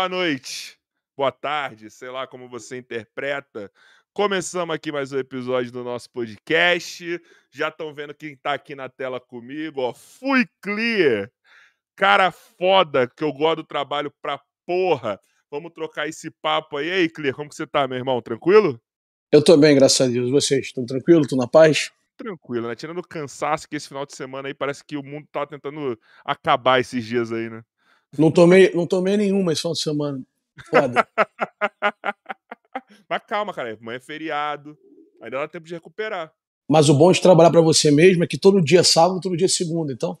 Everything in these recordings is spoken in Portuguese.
boa noite, boa tarde, sei lá como você interpreta. Começamos aqui mais um episódio do nosso podcast. Já estão vendo quem tá aqui na tela comigo, ó. Fui Clear. Cara foda, que eu gosto do trabalho pra porra. Vamos trocar esse papo aí. E aí, Clear, como que você tá, meu irmão? Tranquilo? Eu tô bem, graças a Deus. Vocês estão tranquilos? Estão na paz? Tranquilo, né? Tirando o cansaço que esse final de semana aí parece que o mundo tá tentando acabar esses dias aí, né? Não tomei, não tomei nenhuma esse final de semana. Foda. Mas calma, cara. Amanhã é feriado. Ainda dá tempo de recuperar. Mas o bom de trabalhar para você mesmo é que todo dia é sábado, todo dia é segunda. Então,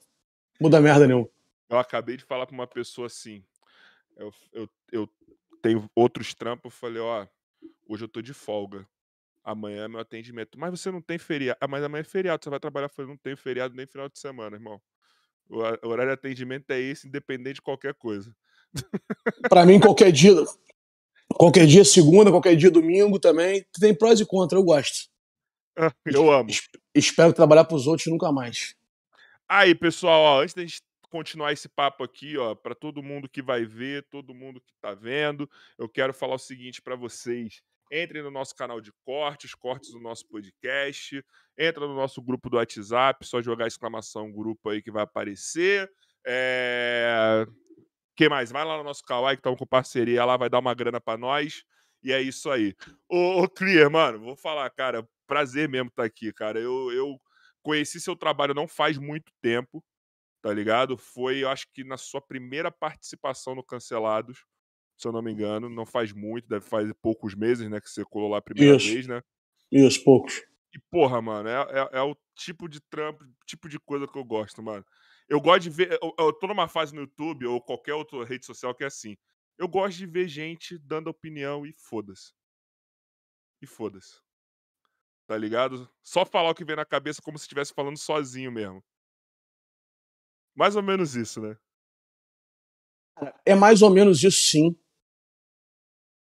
muda merda nenhuma. Eu acabei de falar pra uma pessoa assim. Eu, eu, eu tenho outros trampos. Eu falei, ó, hoje eu tô de folga. Amanhã é meu atendimento. Mas você não tem feriado. Ah, mas amanhã é feriado. Você vai trabalhar. Eu falei, não tem feriado nem final de semana, irmão. O horário de atendimento é esse, independente de qualquer coisa. Para mim, qualquer dia. Qualquer dia, segunda, qualquer dia, domingo também. Tem prós e contras, eu gosto. eu amo. Espero trabalhar para os outros nunca mais. Aí, pessoal, ó, antes da gente continuar esse papo aqui, ó, para todo mundo que vai ver, todo mundo que tá vendo, eu quero falar o seguinte para vocês. Entrem no nosso canal de cortes, cortes do nosso podcast. Entra no nosso grupo do WhatsApp, só jogar exclamação grupo aí que vai aparecer. É... que mais? Vai lá no nosso Kawaii que estamos com parceria lá, vai dar uma grana para nós. E é isso aí. Ô, ô, Clear, mano, vou falar, cara, prazer mesmo estar tá aqui, cara. Eu, eu conheci seu trabalho não faz muito tempo, tá ligado? Foi, eu acho que na sua primeira participação no Cancelados se eu não me engano. Não faz muito, deve fazer poucos meses, né? Que você colou lá a primeira Isso. vez, né? Isso, poucos. E, porra, mano, é, é, é, o tipo de trampo, tipo de coisa que eu gosto, mano. Eu gosto de ver. Eu, eu tô numa fase no YouTube ou qualquer outra rede social que é assim. Eu gosto de ver gente dando opinião e foda-se. E foda-se. Tá ligado? Só falar o que vem na cabeça como se estivesse falando sozinho mesmo. Mais ou menos isso, né? É mais ou menos isso, sim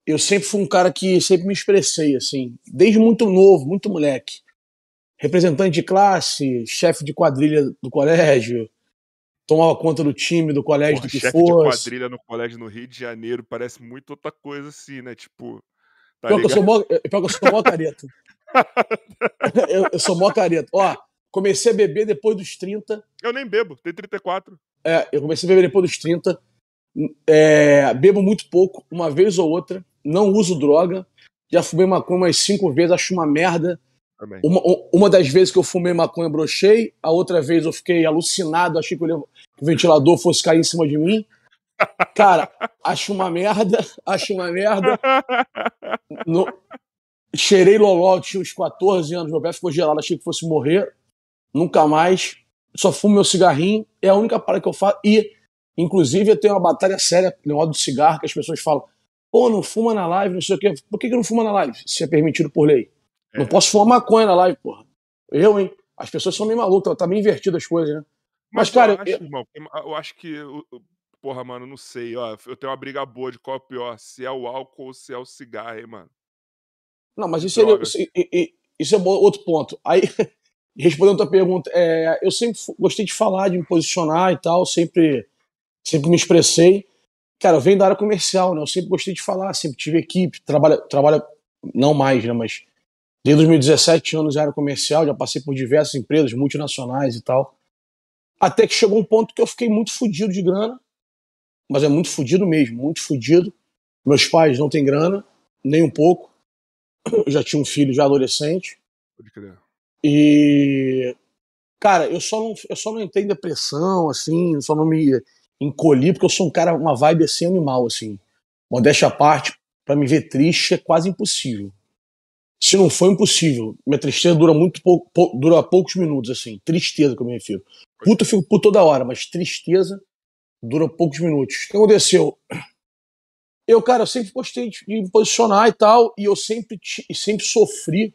eu sempre fui um cara que sempre me expressei, assim, desde muito novo, muito moleque. Representante de classe, chefe de quadrilha do colégio, tomava conta do time do colégio Porra, do que chefe fosse. de quadrilha no colégio no Rio de Janeiro parece muito outra coisa assim, né? Tipo. Tá pior, que eu sou mó, pior que eu sou mó careta. eu, eu, sou mó careta. Ó, comecei a beber depois dos 30. Eu nem bebo, tenho 34. É, eu comecei a beber depois dos 30. É, bebo muito pouco, uma vez ou outra não uso droga. Já fumei maconha umas cinco vezes, acho uma merda. Uma, uma das vezes que eu fumei maconha, brochei. A outra vez eu fiquei alucinado, achei que o ventilador fosse cair em cima de mim. Cara, acho uma merda, acho uma merda. No... Cheirei loló, tinha uns 14 anos, meu pé ficou gelado, achei que fosse morrer. Nunca mais. Só fumo meu cigarrinho, é a única parada que eu faço. E, inclusive, eu tenho uma batalha séria no modo do cigarro, que as pessoas falam Pô, não fuma na live, não sei o quê. Por que, que não fuma na live? Se é permitido por lei. É. Não posso fumar maconha na live, porra. Eu, hein? As pessoas são meio malucas, tá meio invertido as coisas, né? Mas, Mas cara. Eu acho, eu... Irmão, eu acho que. Porra, mano, não sei. Ó, eu tenho uma briga boa de qual é o pior, se é o álcool ou se é o cigarro, hein, mano. Não, mas isso, é, isso, isso é outro ponto. Aí, respondendo a tua pergunta, é, eu sempre gostei de falar, de me posicionar e tal, sempre, sempre me expressei. Cara, eu venho da área comercial, né? Eu sempre gostei de falar, sempre tive equipe, trabalha, trabalha não mais, né? Mas desde 2017 anos em área comercial, já passei por diversas empresas multinacionais e tal. Até que chegou um ponto que eu fiquei muito fodido de grana, mas é muito fodido mesmo, muito fodido. Meus pais não têm grana, nem um pouco. Eu já tinha um filho já adolescente. Pode crer. E cara, eu só não, eu só não entrei em depressão, assim, só não me encolhi, porque eu sou um cara, uma vibe assim animal, assim. Modéstia à parte, para me ver triste é quase impossível. Se não for impossível, minha tristeza dura muito pouco, pou, dura poucos minutos, assim. Tristeza que eu me refiro. Puta, eu fico por toda hora, mas tristeza dura poucos minutos. O que aconteceu? Eu, cara, eu sempre gostei de, me posicionar e tal, e eu sempre, sempre sofri.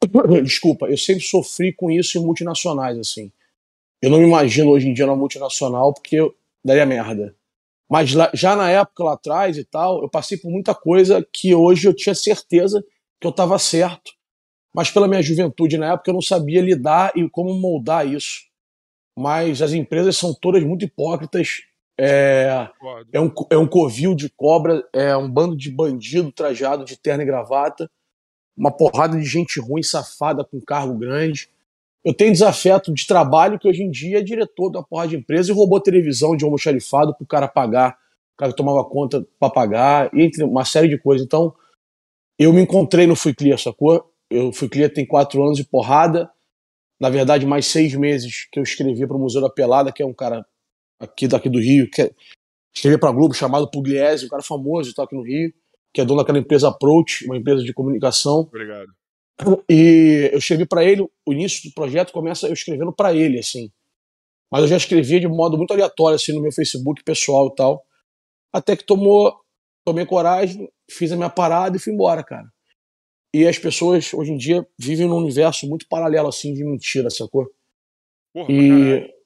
Desculpa, eu sempre sofri com isso em multinacionais, assim. Eu não me imagino hoje em dia na multinacional, porque daria merda. Mas lá, já na época lá atrás e tal, eu passei por muita coisa que hoje eu tinha certeza que eu estava certo. Mas pela minha juventude na época eu não sabia lidar e como moldar isso. Mas as empresas são todas muito hipócritas É, é, um, é um covil de cobra, é um bando de bandido trajado de terno e gravata, uma porrada de gente ruim, safada, com cargo grande. Eu tenho desafeto de trabalho que hoje em dia é diretor da porra de empresa e roubou televisão de almoxarifado pro cara pagar, o cara tomava conta para pagar, entre uma série de coisas. Então, eu me encontrei no Fui Clear, sacou? Eu fui Clear tem quatro anos de porrada, na verdade, mais seis meses que eu escrevi para o Museu da Pelada, que é um cara aqui daqui do Rio, que é, escrevi para Globo chamado Pugliese, um cara famoso está aqui no Rio, que é dono daquela empresa Approach, uma empresa de comunicação. Obrigado. E eu escrevi para ele, o início do projeto começa eu escrevendo para ele, assim. Mas eu já escrevia de modo muito aleatório, assim, no meu Facebook pessoal e tal. Até que tomou, tomei coragem, fiz a minha parada e fui embora, cara. E as pessoas, hoje em dia, vivem num universo muito paralelo, assim, de mentira, sacou? Porra, e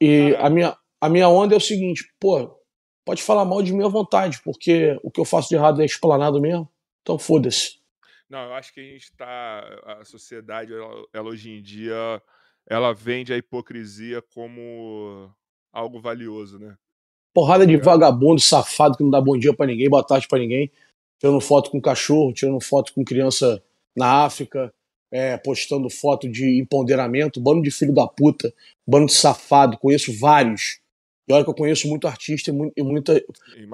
e a minha, a minha onda é o seguinte, pô, pode falar mal de mim à vontade, porque o que eu faço de errado é explanado mesmo, então foda-se. Não, eu acho que a gente tá. A sociedade, ela, ela, hoje em dia, ela vende a hipocrisia como algo valioso, né? Porrada de vagabundo, safado, que não dá bom dia para ninguém, boa tarde para ninguém, tirando foto com cachorro, tirando foto com criança na África, é, postando foto de empoderamento, bando de filho da puta, bando de safado, conheço vários. E olha que eu conheço muito artista e, muita,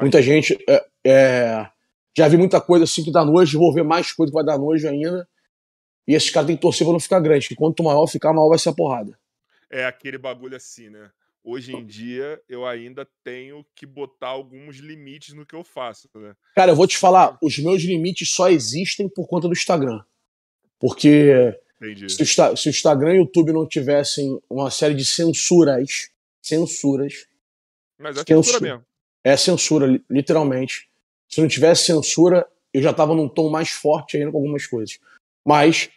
muita gente. É, é, já vi muita coisa assim que dá nojo, vou ver mais coisa que vai dar nojo ainda. E esses caras têm que torcer pra não ficar grande, que quanto maior ficar, maior vai ser a porrada. É aquele bagulho assim, né? Hoje em dia, eu ainda tenho que botar alguns limites no que eu faço, né? Cara, eu vou te falar, os meus limites só existem por conta do Instagram. Porque se o, se o, Instagram e o YouTube não tivessem uma série de censuras, censuras. Mas é censura, censura mesmo. É censura, literalmente. Se não tivesse censura, eu já tava num tom mais forte ainda com algumas coisas. Mas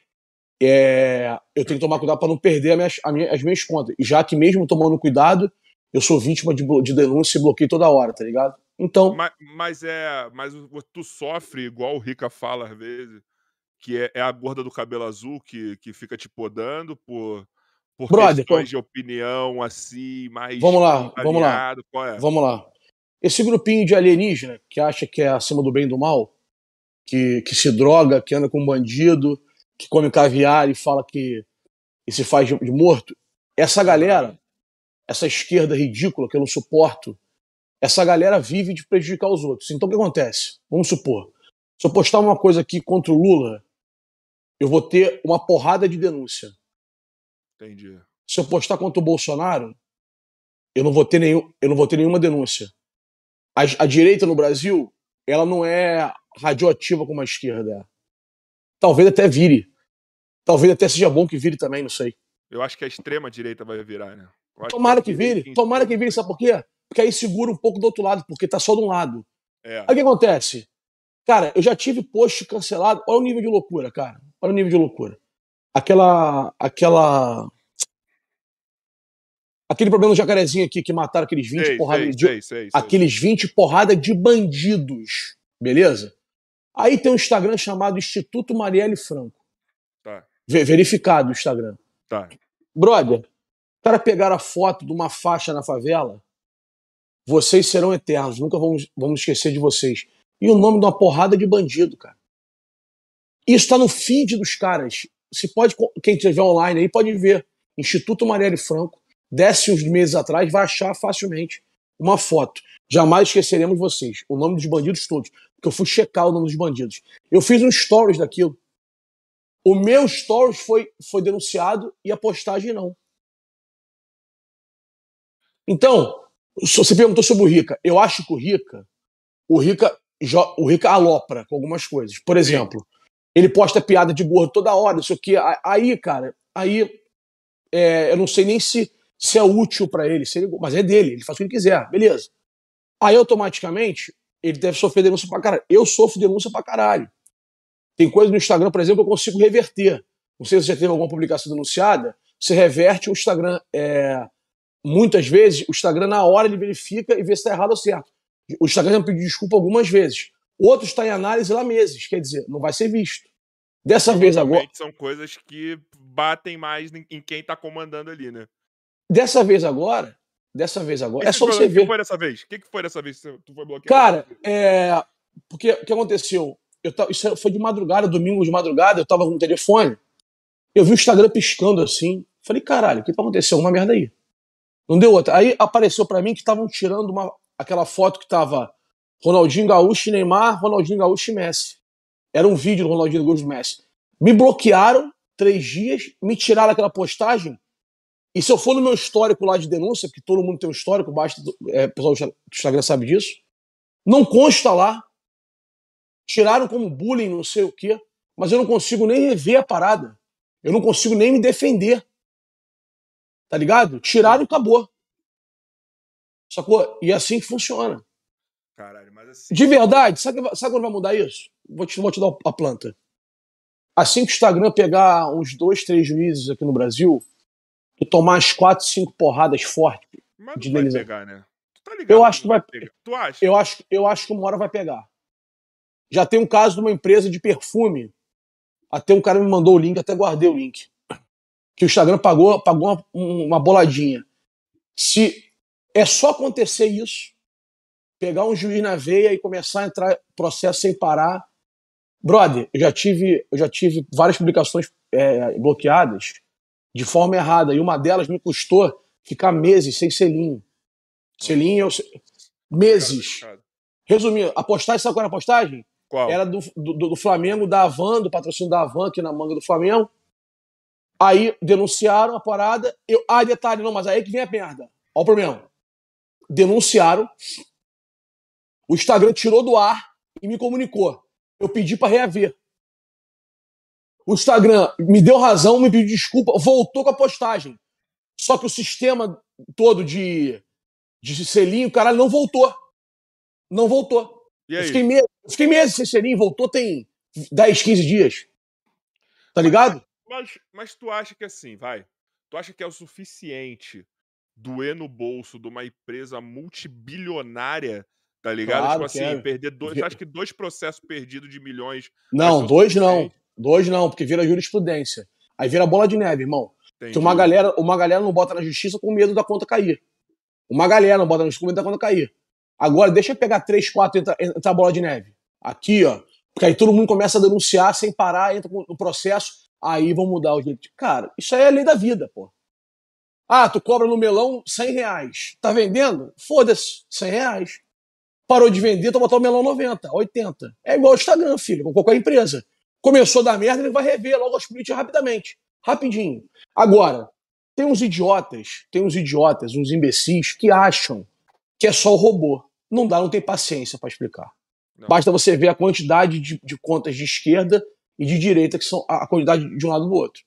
é, eu tenho que tomar cuidado para não perder as minhas, as minhas contas. E já que mesmo tomando cuidado, eu sou vítima de, de denúncia e bloqueio toda hora, tá ligado? Então. Mas, mas, é. Mas tu sofre, igual o Rica fala às vezes, que é, é a gorda do cabelo azul que, que fica te podando por, por Brother, questões de opinião assim, mais. Vamos lá, vamos lá. É? Vamos lá. Esse grupinho de alienígena que acha que é acima do bem e do mal, que, que se droga, que anda com um bandido, que come caviar e fala que e se faz de, de morto, essa galera, essa esquerda ridícula que eu não suporto, essa galera vive de prejudicar os outros. Então o que acontece? Vamos supor, se eu postar uma coisa aqui contra o Lula, eu vou ter uma porrada de denúncia. Entendi. Se eu postar contra o Bolsonaro, eu não vou ter, nenhum, eu não vou ter nenhuma denúncia. A, a direita no Brasil, ela não é radioativa como a esquerda é. Talvez até vire. Talvez até seja bom que vire também, não sei. Eu acho que a extrema direita vai virar, né? Tomara que, que vire. Tomara que vire, sabe por quê? Porque aí segura um pouco do outro lado, porque tá só de um lado. É. Aí o que acontece? Cara, eu já tive post cancelado. Olha o nível de loucura, cara. Olha o nível de loucura. Aquela. Aquela. Aquele problema do jacarezinho aqui que mataram aqueles 20 sei, porrada sei, de. Sei, sei, aqueles 20 porrada de bandidos. Beleza? Aí tem um Instagram chamado Instituto Marielle Franco. Tá. Verificado o Instagram. Tá. Brother, o cara pegar a foto de uma faixa na favela. Vocês serão eternos, nunca vamos, vamos esquecer de vocês. E o nome de uma porrada de bandido, cara. Isso está no feed dos caras. Se pode, quem estiver online aí pode ver. Instituto Marielle Franco, desce uns meses atrás, vai achar facilmente uma foto. Jamais esqueceremos vocês. O nome dos bandidos todos. Porque eu fui checar o nome dos bandidos. Eu fiz um stories daquilo. O meu stories foi, foi denunciado e a postagem não. Então, você perguntou sobre o Rica. Eu acho que o Rica, o Rica, o Rica alopra com algumas coisas. Por exemplo, ele posta piada de gordo toda hora, isso aqui. Aí, cara, aí é, eu não sei nem se, se é útil para ele, ele, mas é dele, ele faz o que ele quiser, beleza. Aí automaticamente ele deve sofrer denúncia pra caralho. Eu sofro denúncia pra caralho. Tem coisa no Instagram, por exemplo, que eu consigo reverter. Não sei se você já teve alguma publicação denunciada, você reverte o Instagram. É, muitas vezes, o Instagram, na hora, ele verifica e vê se está errado ou certo. O Instagram já pediu desculpa algumas vezes. Outro está em análise lá meses, quer dizer, não vai ser visto. Dessa vez agora. São coisas que batem mais em quem está comandando ali, né? Dessa vez agora, Dessa vez agora. Que é que só foi- você que ver. foi dessa vez? O que, que foi dessa vez que tu foi bloqueado? Cara, é. Porque o que aconteceu? Eu tava... Isso foi de madrugada, domingo de madrugada, eu tava com o telefone. Eu vi o Instagram piscando assim. Falei, caralho, o que tá acontecendo? Uma merda aí. Não deu outra. Aí apareceu pra mim que estavam tirando uma... aquela foto que tava Ronaldinho Gaúcho e Neymar, Ronaldinho Gaúcho e Messi. Era um vídeo do Ronaldinho Gaúcho e Messi. Me bloquearam três dias, me tiraram aquela postagem. E se eu for no meu histórico lá de denúncia, porque todo mundo tem um histórico, basta, é, o pessoal do Instagram sabe disso, não consta lá. Tiraram como bullying, não sei o quê, mas eu não consigo nem rever a parada. Eu não consigo nem me defender. Tá ligado? Tiraram e acabou. Sacou? E é assim que funciona. Caralho, mas assim. De verdade, sabe, sabe quando vai mudar isso? Vou te, vou te dar a planta. Assim que o Instagram pegar uns dois, três juízes aqui no Brasil e tomar as quatro, cinco porradas fortes, Mas de não vai pegar, né? Tu tá ligado? Eu acho que vai- pegar. Tu acha? eu acho, eu acho que uma hora vai pegar. Já tem um caso de uma empresa de perfume. Até um cara me mandou o link, até guardei o link. Que o Instagram pagou, pagou uma, uma boladinha. Se é só acontecer isso, pegar um juiz na veia e começar a entrar processo sem parar. Brother, eu já tive, eu já tive várias publicações é, bloqueadas de forma errada. E uma delas me custou ficar meses sem selinho. Selinho, eu, meses. Resumindo, a postagem, sabe qual era a postagem? Qual? Era do, do, do Flamengo, da Avan, do patrocínio da Avan, aqui na manga do Flamengo. Aí denunciaram a parada. Eu, ah, detalhe, não, mas aí que vem a merda. Olha o problema. Denunciaram. O Instagram tirou do ar e me comunicou. Eu pedi para reaver. O Instagram me deu razão, me pediu desculpa, voltou com a postagem. Só que o sistema todo de, de selinho, caralho, não voltou. Não voltou. Eu fiquei, meses, eu fiquei meses sem selinho, voltou tem 10, 15 dias. Tá ligado? Mas, mas tu acha que assim, vai? Tu acha que é o suficiente doer no bolso de uma empresa multibilionária, tá ligado? Claro tipo assim, é. perder dois. Tu acha que dois processos perdidos de milhões. Não, o dois não. Dois não, porque vira jurisprudência. Aí vira bola de neve, irmão. Que uma galera, uma galera não bota na justiça com medo da conta cair. Uma galera não bota na justiça com medo da conta cair. Agora, deixa eu pegar três, quatro e entrar, entrar a bola de neve. Aqui, ó. Porque aí todo mundo começa a denunciar sem parar, entra no processo. Aí vão mudar o jeito. Cara, isso aí é a lei da vida, pô. Ah, tu cobra no melão 100 reais. Tá vendendo? Foda-se, 100 reais. Parou de vender, tu botar o melão 90, 80. É igual o Instagram, filho, com qualquer empresa. Começou a dar merda, ele vai rever logo as políticas rapidamente. Rapidinho. Agora, tem uns idiotas, tem uns idiotas, uns imbecis que acham que é só o robô. Não dá, não tem paciência pra explicar. Não. Basta você ver a quantidade de, de contas de esquerda e de direita, que são a a quantidade de um lado do outro.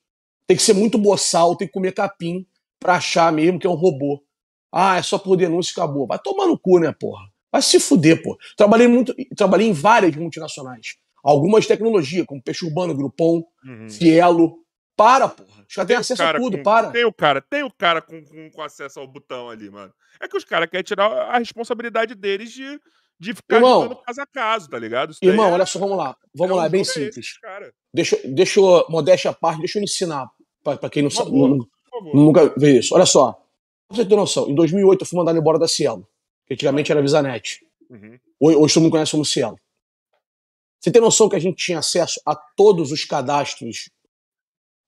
Tem que ser muito boçal, tem que comer capim pra achar mesmo que é um robô. Ah, é só por denúncia e acabou. Vai tomar no cu, né, porra? Vai se fuder, pô. Trabalhei muito, trabalhei em várias multinacionais. Algumas de tecnologia, como Peixe Urbano, Groupon, Uhum. Cielo. Para, porra. Os caras têm acesso a cara tudo, com- para. Tem o cara, tem o cara com, com, com acesso ao botão ali, mano. É que os caras querem tirar a responsabilidade deles de, de ficar Irmão, jogando caso a caso, tá ligado? Isso Irmão, é- olha só, vamos lá. Vamos é lá, é bem esse, simples. cara. Deixa, eu- deixa eu, modéstia à parte, deixa eu ensinar pra, pra quem não sabe, nunca vê isso. Olha só, pra você ter noção, em 2008 eu fui mandado embora da Cielo, que antigamente era Visanet. Uhum. Hoje, hoje todo mundo conhece como Cielo. Você tem noção que a gente tinha acesso a todos os cadastros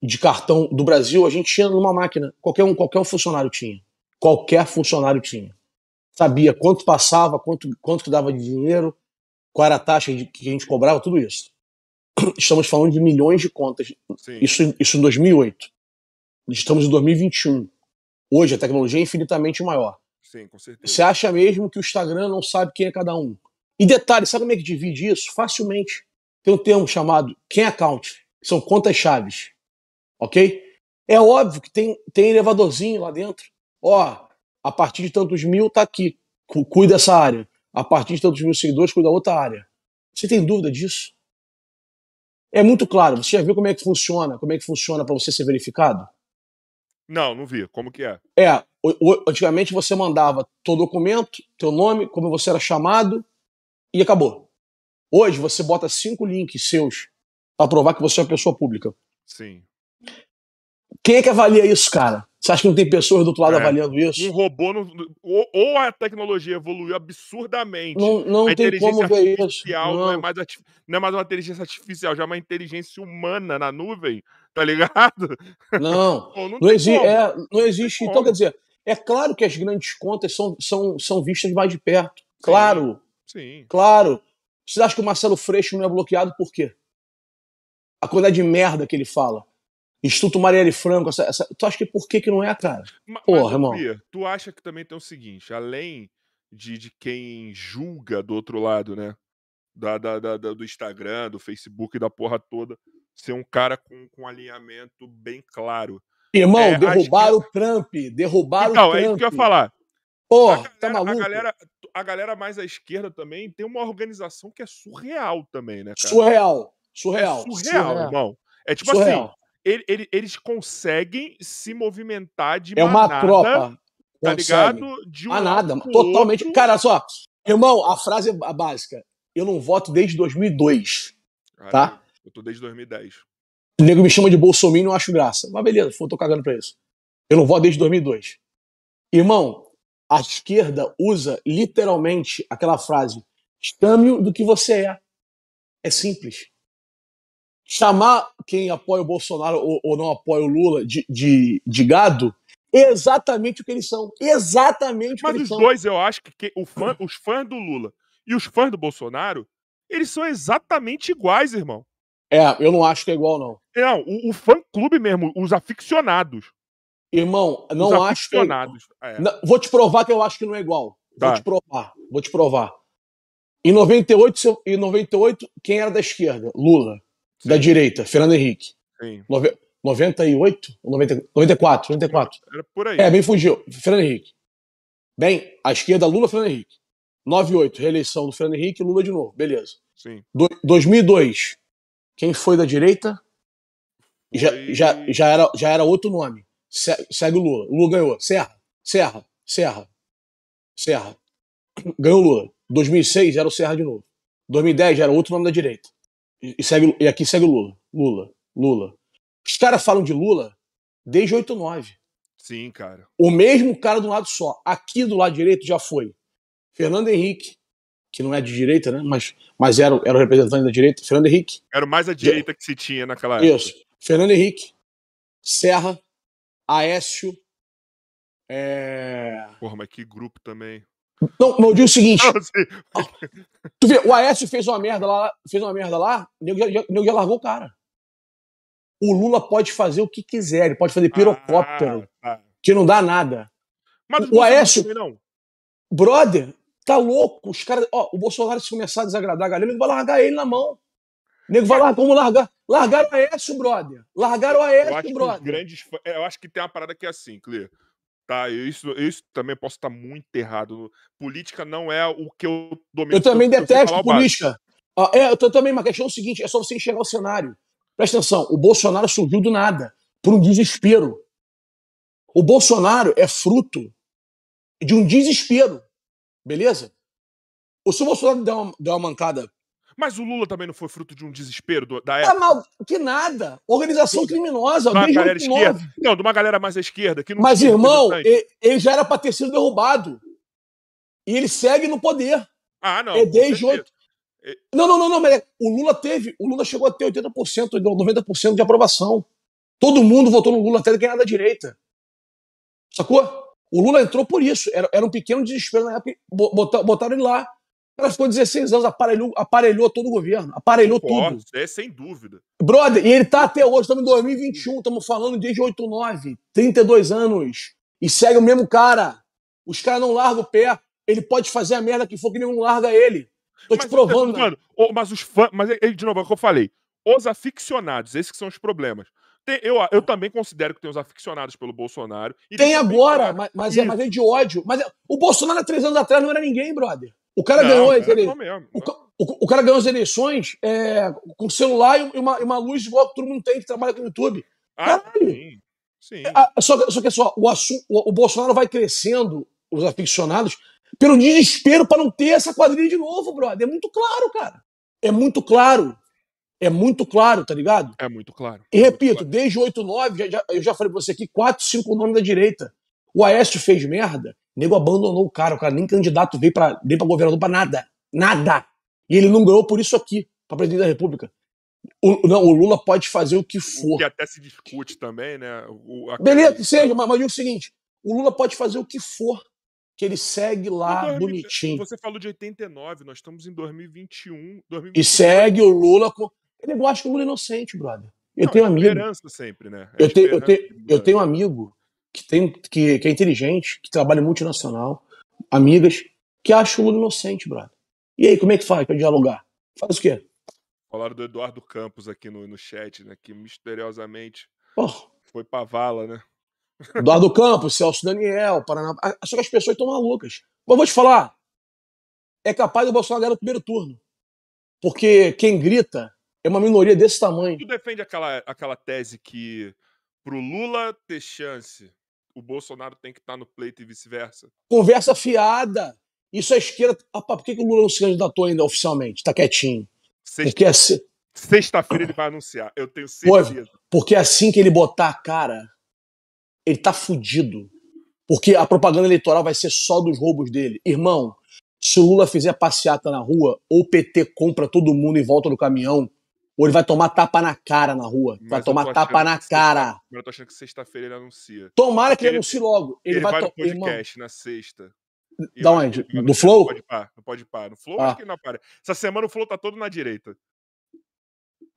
de cartão do Brasil? A gente tinha numa máquina. Qualquer um, qualquer um funcionário tinha. Qualquer funcionário tinha. Sabia quanto passava, quanto, quanto que dava de dinheiro, qual era a taxa de- que a gente cobrava, tudo isso. Estamos falando de milhões de contas. Sim. Isso, isso em 2008. Estamos em 2021. Hoje a tecnologia é infinitamente maior. Sim, com certeza. Você acha mesmo que o Instagram não sabe quem é cada um? E detalhe, sabe como é que divide isso? Facilmente. Tem um termo chamado quem account, que são contas chaves. Ok? É óbvio que tem, tem elevadorzinho lá dentro. Ó, a partir de tantos mil tá aqui. Cu- Cuida dessa área. A partir de tantos mil seguidores, cuida da outra área. Você tem dúvida disso? É muito claro. Você já viu como é que funciona? Como é que funciona para você ser verificado? Não, não vi. Como que é? É, o- o- antigamente você mandava teu documento, teu nome, como você era chamado e acabou. Hoje você bota cinco links seus para provar que você é uma pessoa pública. Sim. Quem é que avalia isso, cara? Você acha que não tem pessoas do outro lado É. avaliando isso? Um robô. Não, ou, ou a tecnologia evoluiu absurdamente. Não, não a tem como ver isso. artificial não. é Não. mais não é mais uma inteligência artificial, já é uma inteligência humana na nuvem, tá ligado? Não. Pô, não Não, exi é, não existe. Então, quer dizer, é claro que as grandes contas são, são, são vistas mais de perto. Claro, Sim. Claro. Você acha que o Marcelo Freixo não é bloqueado por quê? A quantidade de merda que ele fala. Instituto Marielle Franco, essa, essa- tu acha que por que, que não é, cara? Ma- Porra, mas, ô, irmão. Tu acha que também tem o seguinte, além de, de quem julga do outro lado, né? Da, da- da- da- do Instagram, do Facebook e da porra toda, ser um cara com, com alinhamento bem claro. Irmão, É, derrubaram o Trump. Derrubaram então, o é Trump. isso que eu ia falar. A, tá galera, a, maluco? galera, a galera mais à esquerda também tem uma organização que é surreal também, né, cara? Surreal. É Surreal. surreal, irmão. É tipo assim, Surreal. ele- ele- eles conseguem se movimentar de É uma tropa. tá Consegue. ligado? De um Ah, nada. Totalmente. outro. Cara, só. Irmão, a frase é a básica. Eu não voto desde 2002. Cara, tá? Eu tô desde 2010. O nego me chama de Bolsonaro e não acho graça. Mas beleza, eu tô cagando pra isso. Eu não voto desde 2002. Irmão, a esquerda usa literalmente aquela frase: chame-o do que você é. É simples. Chamar quem apoia o Bolsonaro ou, ou não apoia o Lula de, de, de gado é exatamente o que eles são. Exatamente o que Mas eles os são. dois, eu acho que, que o fã- os fãs do Lula e os fãs do Bolsonaro, eles são exatamente iguais, irmão. É, eu não acho que é igual, não. Não, o, o fã-clube mesmo, os aficionados. Irmão, os não acho que. é-. Não, vou te provar que eu acho que não é igual. Vou Tá. te provar. Vou te provar. Em 98, se eu- em 98 quem era da esquerda? Lula. Da Sim. direita, Fernando Henrique. Sim, Nove- 98? Ou 90 94, 94. era por aí. É, bem fugiu. Fernando Henrique. Bem, a esquerda, Lula, Fernando Henrique. 98, reeleição do Fernando Henrique, Lula de novo. Beleza. Sim. Do- 2002, quem foi da direita? Já, já, já, era, já era outro nome. Se- segue o Lula. O Lula ganhou. Serra. Serra. Serra. Serra. Ganhou o Lula. 2006 era o Serra de novo. 2010 já era outro nome da direita. E, segue, e aqui segue o Lula. Lula. Lula. Os caras falam de Lula desde 89. Sim, cara. O mesmo cara do lado só. Aqui do lado direito já foi Fernando Henrique, que não é de direita, né? Mas, mas era, o- era o representante da direita. Fernando Henrique. Era o mais à direita que se tinha naquela época. Isso. Fernando Henrique, Serra, Aécio. É... Porra, mas que grupo também. Não, mas eu digo o seguinte: assim, tu vê, o Aécio fez uma merda lá, fez uma merda lá, o nego já, já, o nego já largou o cara. O Lula pode fazer o que quiser, ele pode fazer pirocóptero, ah, tá. que não dá nada. Mas O Aécio- também não. Brother, tá louco? Os caras. Ó, o Bolsonaro, se começar a desagradar a galera, nego vai largar ele na mão. O nego vai largar. Como largar? Largaram o Aécio, brother. Largaram o Aécio, brother. grandes é, Eu acho que tem uma parada que é assim, Clear. Tá, isso, isso também posso estar muito errado. Política não é o que eu domino. Eu também eu detesto política. Ó, é, eu também, mas a questão é o seguinte: é só você enxergar o cenário. Presta atenção, o Bolsonaro surgiu do nada, por um desespero. O Bolsonaro é fruto de um desespero. Beleza? O se o Bolsonaro der uma, der uma mancada. Mas o Lula também não foi fruto de um desespero do- da Ah, época. mal, que nada. Organização criminosa, desde galera 89. esquerda. Não, de uma galera mais à esquerda. Que não Mas, irmão, ele, ele já era pra ter sido derrubado. E ele segue no poder. Ah, não. é desde certeza. oito. Não, não, não, não, mas o Lula teve, o Lula chegou a ter 80%, 90% de aprovação. Todo mundo votou no Lula até era da direita. Sacou? O Lula entrou por isso. Era, era um pequeno desespero na época. bo- bota- Botaram ele lá. O cara ficou 16 anos, aparelhou, aparelhou todo o governo. Aparelhou Concordo, tudo. É sem dúvida. Brother, e ele tá até hoje, estamos em 2021, estamos falando desde 89, 32 anos. E segue o mesmo cara. Os caras não largam o pé. Ele pode fazer a merda que for que nenhum larga ele. Tô te Mas, provando. né? mano, mas os fãs. Mas, de novo, é o que eu falei. Os aficionados, esses que são os problemas. Tem- eu, eu também considero que tem os aficionados pelo Bolsonaro. e Tem agora, mas, mas é, mas é de ódio. Mas é- o Bolsonaro há três anos atrás não era ninguém, brother. O cara Não, ganhou as era ele- o, o- o cara ganhou as eleições é, com celular e uma, e uma luz igual que todo mundo tem que trabalha com o YouTube. Ah, caralho. sim. Sim. Ah, só, que- só que só, o, assu- o, o Bolsonaro vai crescendo, os aficionados, pelo desespero para não ter essa quadrilha de novo, brother. É muito claro, cara. É muito claro. É muito claro, tá ligado? É muito claro. E é repito, claro. desde 8, 9, já, já, eu já falei pra você aqui, 4, 5 nomes da direita. O Aécio fez merda, o nego abandonou o cara, o cara nem candidato veio pra, nem pra governador, pra nada. Nada. E ele não ganhou por isso aqui, pra presidente da República. O, não, o Lula pode fazer o que O for. que até se discute também, né? O, a- Beleza, que seja, mas, mas digo o seguinte: o Lula pode fazer o que for, que ele segue lá 2000 bonitinho. Você falou de 89, nós estamos em 2021. E 2022. segue o Lula com. Eu gosto que o Lula é inocente, brother. Eu Não, tenho é amigo. esperança sempre, né? É Eu tenho, eu, que eu tenho um amigo que, tem, que, que é inteligente, que trabalha em multinacional, amigas, que acham o Lula inocente, brother. E aí, como é que faz pra dialogar? Faz o quê? Falaram do Eduardo Campos aqui no, no chat, né? Que misteriosamente Pô, foi pra vala, né? Eduardo Campos, Celso Daniel, Paraná. Ah, Só que as pessoas estão malucas. Mas eu vou te falar, é capaz do Bolsonaro ganhar no primeiro turno. Porque quem grita é uma minoria desse tamanho. Tu defende aquela, aquela tese que pro Lula ter chance, o Bolsonaro tem que estar no pleito e vice-versa? Conversa fiada. Isso é esquerda. Por que, que o Lula não se candidatou ainda oficialmente? Tá quietinho. Sexta- Porque, assim, Sexta-feira ele vai anunciar, eu tenho Pô, certeza. porque assim que ele botar a cara, ele tá fudido. Porque a propaganda eleitoral vai ser só dos roubos dele. Irmão, se o Lula fizer passeata na rua, ou o PT compra todo mundo e volta no caminhão, ou ele vai tomar tapa na cara na rua. Mas vai tomar tapa na sexta- cara. Mas eu tô achando que sexta-feira ele anuncia. Tomara que ele Ele- anuncie logo. Ele, Ele, vai, vai, no to... Irmão, podcast na sexta. Da onde? vai Do Flow? No Pode Pá, no Pode Pá. No Flow, Ah. acho que ele não aparece. Essa semana o Flow tá todo na direita.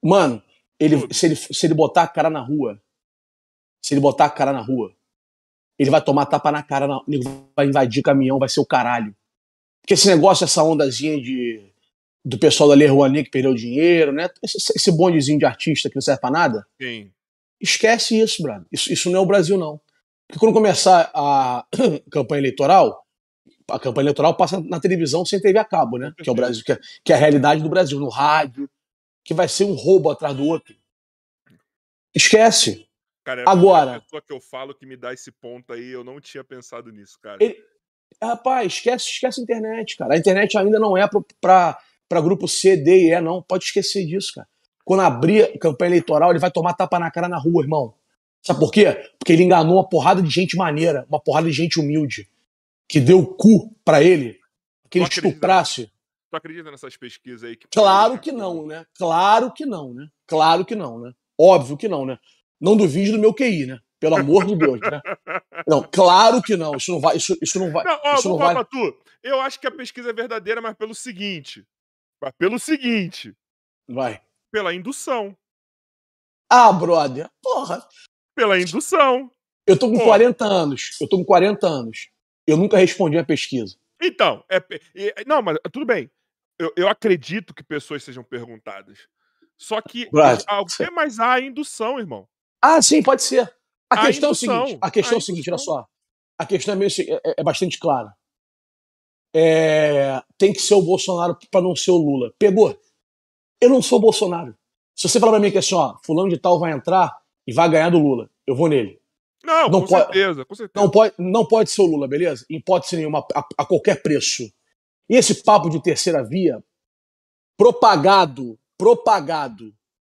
Mano, ele, se, ele, se ele botar a cara na rua, se ele botar a cara na rua, ele vai tomar tapa na cara, na, ele vai invadir caminhão, vai ser o caralho. Porque esse negócio, essa ondazinha de, do pessoal da Lei Rouanet que perdeu dinheiro, né? Esse, esse bondezinho de artista que não serve pra nada, Sim. esquece isso, brother. Isso, isso não é o Brasil, não. Porque quando começar a campanha eleitoral, a campanha eleitoral passa na televisão sem TV a cabo, né? Que é o Brasil, que é, que é a realidade do Brasil, no rádio, que vai ser um roubo atrás do outro. Esquece. Cara, é a Agora- primeira pessoa que eu falo que me dá esse ponto aí, eu não tinha pensado nisso, cara. Ele- Rapaz, esquece, esquece a internet, cara. A internet ainda não é para grupo C, D e E, não. Pode esquecer disso, cara. Quando abrir a campanha eleitoral, ele vai tomar tapa na cara na rua, irmão. Sabe por quê? Porque ele enganou uma porrada de gente maneira, uma porrada de gente humilde, que deu cu pra ele, que ele estuprasse. Tu acredita nessas pesquisas aí? Que Claro que não, né? Claro que não, né? Claro que não, né? Óbvio que não, né? Não duvide do meu QI, né? Pelo amor de Deus, né? Não, claro que não. Isso não vai. Isso, isso não vai. Não, ó, isso não tu. Eu acho que a pesquisa é verdadeira, mas pelo seguinte. Mas pelo seguinte. Vai. Pela indução. Ah, brother. Porra. Pela indução. Eu tô com Pô. 40 anos. Eu tô com 40 anos. Eu nunca respondi a pesquisa. Então, é, não, mas tudo bem. Eu, eu acredito que pessoas sejam perguntadas. Só que Brother, a- o que mais há é indução, irmão. Ah, sim, pode ser. A A questão é o indução. seguinte. A questão A é o seguinte, olha indução. só. A questão é, meio, se- é, é bastante clara. É, tem que ser o Bolsonaro pra não ser o Lula. Pegou? Eu não sou o Bolsonaro. Se você falar pra mim que assim, ó, fulano de tal vai entrar e vai ganhar do Lula, eu vou nele. Não, Não com pode- certeza, com certeza. Não pode, não pode ser o Lula, beleza? Em hipótese nenhuma, a, a qualquer preço. E esse papo de terceira via, propagado, propagado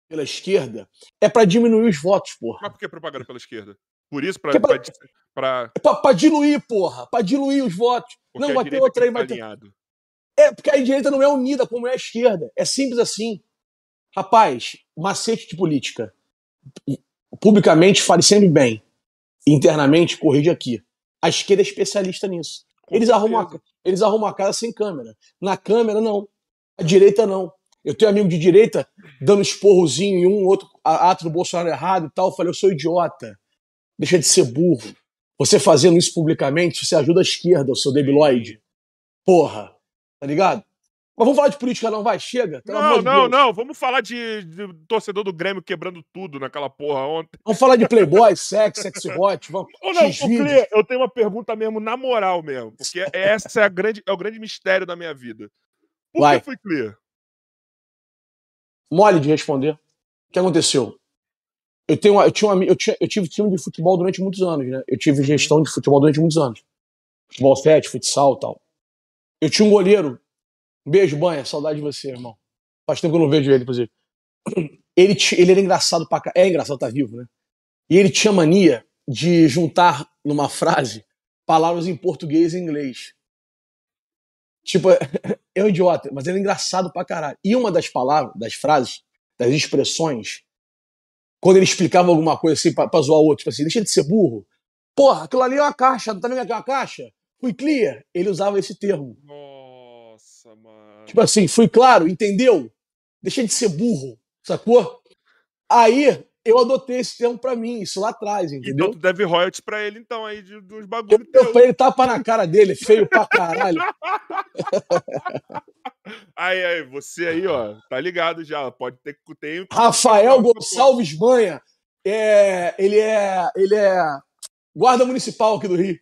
pela esquerda, é pra diminuir os votos, porra. Mas por que propaganda pela esquerda? Por isso, pra. Que é pra- pra, pra- pra, pra diluir, porra. Pra diluir os votos. porque não, vai ter outra aí, vai ter. É, porque a direita não é unida como é a esquerda. É simples assim. Rapaz, macete de política. Publicamente, fale sempre bem. Internamente, corrige aqui. A esquerda é especialista nisso. Com Eles arrumam, a, eles arrumam a casa sem câmera. Na câmera, não. A direita, não. Eu tenho amigo de direita dando esporrozinho em um outro ato do Bolsonaro errado e tal. Eu falei, eu sou idiota. Deixa de ser burro. Você fazendo isso publicamente, você ajuda a esquerda, o seu debiloide. Porra. Tá ligado? Mas vamos falar de política, não, vai? Chega. Não, de não, Deus. não. Vamos falar de, de torcedor do Grêmio quebrando tudo naquela porra ontem. Vamos falar de Playboy, sexo, sexy hot. Vamos. Ô, não. Clê, eu tenho uma pergunta mesmo, na moral mesmo. Porque essa é, a grande, é o grande mistério da minha vida. Por Vai. que foi Clear? mole de responder. O que aconteceu? Eu, tenho, uma- eu, tinha um ami- eu, tinha, eu tive time de futebol durante muitos anos, né? Eu tive gestão de futebol durante muitos anos. Futebol 7, futsal e tal. Eu tinha um goleiro. Um beijo, banha. Saudade de você, irmão. Faz tempo que eu não vejo ele, inclusive. ele, ele era engraçado pra É engraçado, tá vivo, né? E ele tinha mania de juntar numa frase palavras em português e inglês. Tipo, é um idiota, mas ele é engraçado pra caralho. E uma das palavras, das frases, das expressões, quando ele explicava alguma coisa assim pra, pra zoar o outro, tipo assim, deixa de ser burro. Porra, aquilo ali é uma caixa, não tá vendo aqui uma caixa? Fui clear. Ele usava esse termo. Nossa, mano. Tipo assim, fui claro, entendeu? Deixa de ser burro, sacou? Aí eu adotei esse termo pra mim, isso lá atrás, entendeu? Então tu deve royalties pra ele, então, aí, de, dos bagulhos. Eu, eu, ele tapa na cara dele, feio pra caralho. aí, aí, você aí, ó, tá ligado já, pode ter que ter. Rafael Gonçalves Banha, é, ele é, ele é guarda municipal aqui do Rio.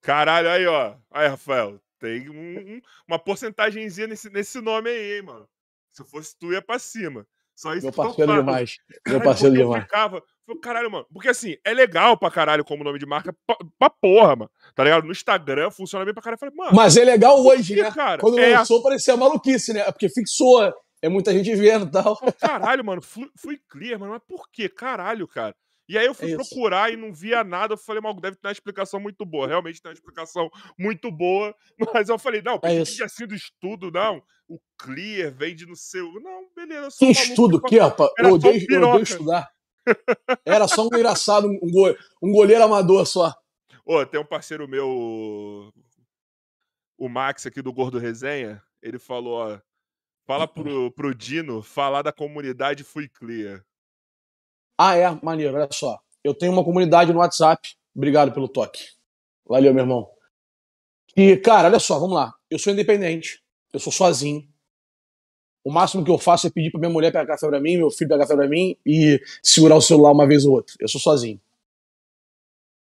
Caralho, aí, ó. Aí, Rafael, tem um, um, uma porcentagemzinha nesse, nesse nome aí, hein, mano. Se fosse tu, ia pra cima. Só isso Meu parceiro demais. Meu parceiro demais. Ficava, caralho, mano. Porque assim, é legal pra caralho como nome de marca pra, pra porra, mano. Tá ligado? No Instagram funciona bem pra caralho. Falei, mano, Mas é legal hoje, né? Cara? Quando é... lançou, parecia maluquice, né? Porque fixou. É muita gente vendo e tal. Caralho, mano, fui, fui clear, mano. Mas por quê? Caralho, cara. E aí eu fui é procurar e não via nada. Eu falei, mal, deve ter uma explicação muito boa. Realmente tem uma explicação muito boa. Mas eu falei, não, é tinha sido estudo, não. O clear vem de no seu. Não, beleza. Que estudo que, rapaz? Eu odeio, eu odeio estudar. Era só um engraçado, um, go... um goleiro amador só. Ô, tem um parceiro meu, o Max aqui do Gordo Resenha. Ele falou, ó. Fala pro, pro Dino falar da comunidade Fui Clear. Ah, é, maneiro, olha só. Eu tenho uma comunidade no WhatsApp. Obrigado pelo toque. Valeu, meu irmão. E, cara, olha só, vamos lá. Eu sou independente. Eu sou sozinho. O máximo que eu faço é pedir pra minha mulher pegar café pra mim, meu filho pegar café pra mim e segurar o celular uma vez ou outra. Eu sou sozinho.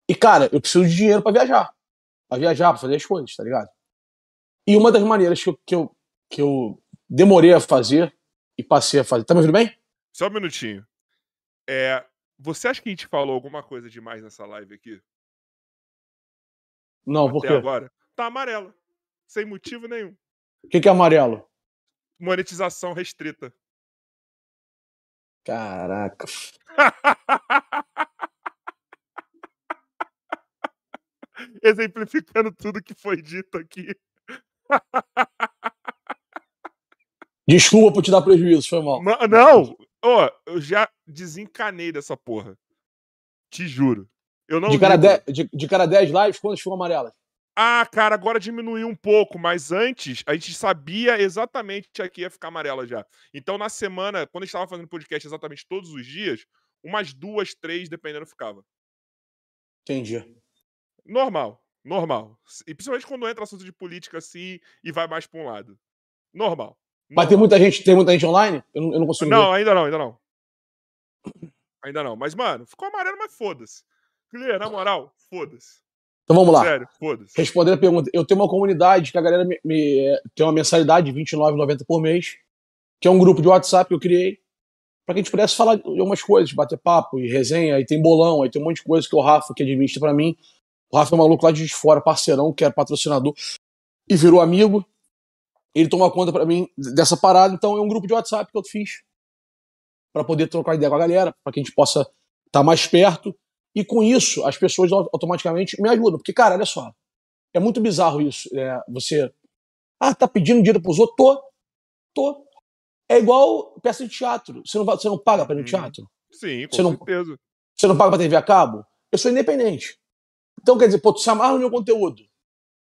E, cara, eu preciso de dinheiro para viajar. Pra viajar, pra fazer as coisas, tá ligado? E uma das maneiras que eu, que eu, que eu demorei a fazer e passei a fazer. Tá me ouvindo bem? Só um minutinho. É, você acha que a gente falou alguma coisa demais nessa live aqui? Não, Até por quê? agora? Tá amarela. Sem motivo nenhum. O que, que é amarelo? Monetização restrita. Caraca. Exemplificando tudo que foi dito aqui. Desculpa por te dar prejuízo, foi mal. Não, Ó, oh, eu já desencanei dessa porra. Te juro. Eu não de, cara de, de, de cara 10 lives, quantas foram amarelas? Ah, cara, agora diminuiu um pouco, mas antes a gente sabia exatamente que ia ficar amarela já. Então, na semana, quando a gente estava fazendo podcast exatamente todos os dias, umas duas, três, dependendo, ficava. Entendi. Normal, normal. E principalmente quando entra assunto de política assim e vai mais para um lado. Normal. Mas tem muita gente, tem muita gente online? Eu não, eu não consigo. Não, ver. ainda não, ainda não. Ainda não. Mas, mano, ficou amarelo, mas foda-se. Clear, na moral, foda-se. Então vamos lá. Sério, foda-se. Respondendo a pergunta, eu tenho uma comunidade que a galera me, me é, tem uma mensalidade de R$29,90 por mês, que é um grupo de WhatsApp que eu criei, para que a gente pudesse falar de algumas coisas, bater papo e resenha, aí tem bolão, aí tem um monte de coisa que o Rafa, que administra para mim. O Rafa é um maluco lá de fora, parceirão, que era patrocinador, e virou amigo ele toma conta para mim dessa parada, então é um grupo de WhatsApp que eu fiz para poder trocar ideia com a galera, para que a gente possa estar tá mais perto. E com isso, as pessoas automaticamente me ajudam. Porque, cara, olha só, é muito bizarro isso. É, você, ah, tá pedindo dinheiro pros outros? Tô, tô. É igual peça de teatro. Você não, você não paga para ir no uhum. teatro? Sim, com você certeza. Não, você não paga pra TV a cabo? Eu sou independente. Então, quer dizer, pô, tu se amarra no meu conteúdo.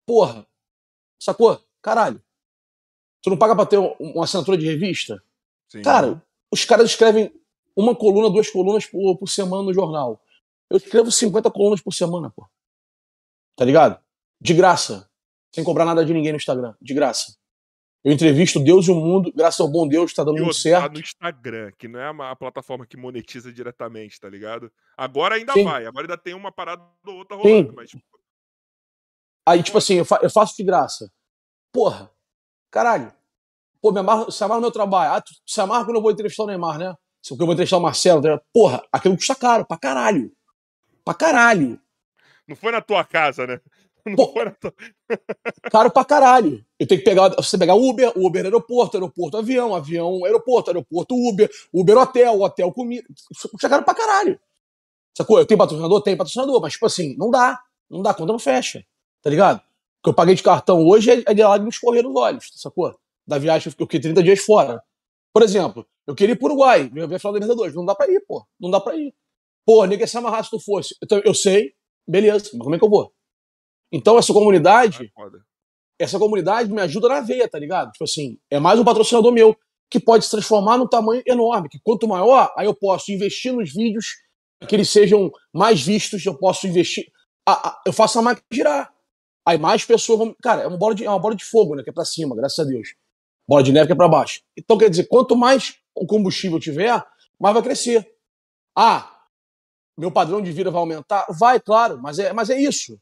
Porra. Sacou? Caralho. Tu não paga pra ter uma assinatura de revista? Sim. Cara, os caras escrevem uma coluna, duas colunas por, por semana no jornal. Eu escrevo 50 colunas por semana, pô. Tá ligado? De graça. Sem cobrar nada de ninguém no Instagram. De graça. Eu entrevisto Deus e o mundo, graças ao bom Deus, tá dando muito certo. Tá no Instagram, que não é a plataforma que monetiza diretamente, tá ligado? Agora ainda Sim. vai, agora ainda tem uma parada ou outra rolando, Sim. mas. Tipo, Aí, tipo assim, eu, fa eu faço de graça. Porra, Caralho. Pô, me amarro, se amarra no meu trabalho. Ah, tu se amarra quando eu vou entrevistar o Neymar, né? Se eu vou entrevistar o Marcelo. Tá Porra, aquilo custa caro, pra caralho. Pra caralho. Não foi na tua casa, né? Não Pô, foi na tua- caro pra caralho. Eu tenho que pegar, você pegar Uber, Uber aeroporto, aeroporto avião, avião aeroporto, aeroporto Uber, Uber hotel, hotel comida. Isso custa caro pra caralho. Sacou? Eu tenho patrocinador? Tenho patrocinador, mas tipo assim, não dá. Não dá, conta não fecha. Tá ligado? O que eu paguei de cartão hoje é, é de lá de me escorrer nos olhos, sacou? Da viagem, eu fiquei 30 dias fora. Por exemplo, eu queria ir pro Uruguai, eu ia falar da Libertadores. Não dá pra ir, pô. Não dá pra ir. Pô, nega, se amarrar se tu fosse. Eu, eu sei, beleza, mas como é que eu vou? Então, essa comunidade, Ah, essa comunidade me ajuda na veia, tá ligado? Tipo assim, é mais um patrocinador meu que pode se transformar num tamanho enorme. Que quanto maior, aí eu posso investir nos vídeos que eles sejam mais vistos, eu posso investir. a- a- eu faço a máquina girar. Aí mais pessoas vão. Cara, é uma bola de, é uma bola de fogo, né? Que é pra cima, graças a Deus. Bola de neve que é pra baixo. Então, quer dizer, quanto mais o combustível tiver, mais vai crescer. Ah, meu padrão de vida vai aumentar? Vai, claro, mas é, mas é isso.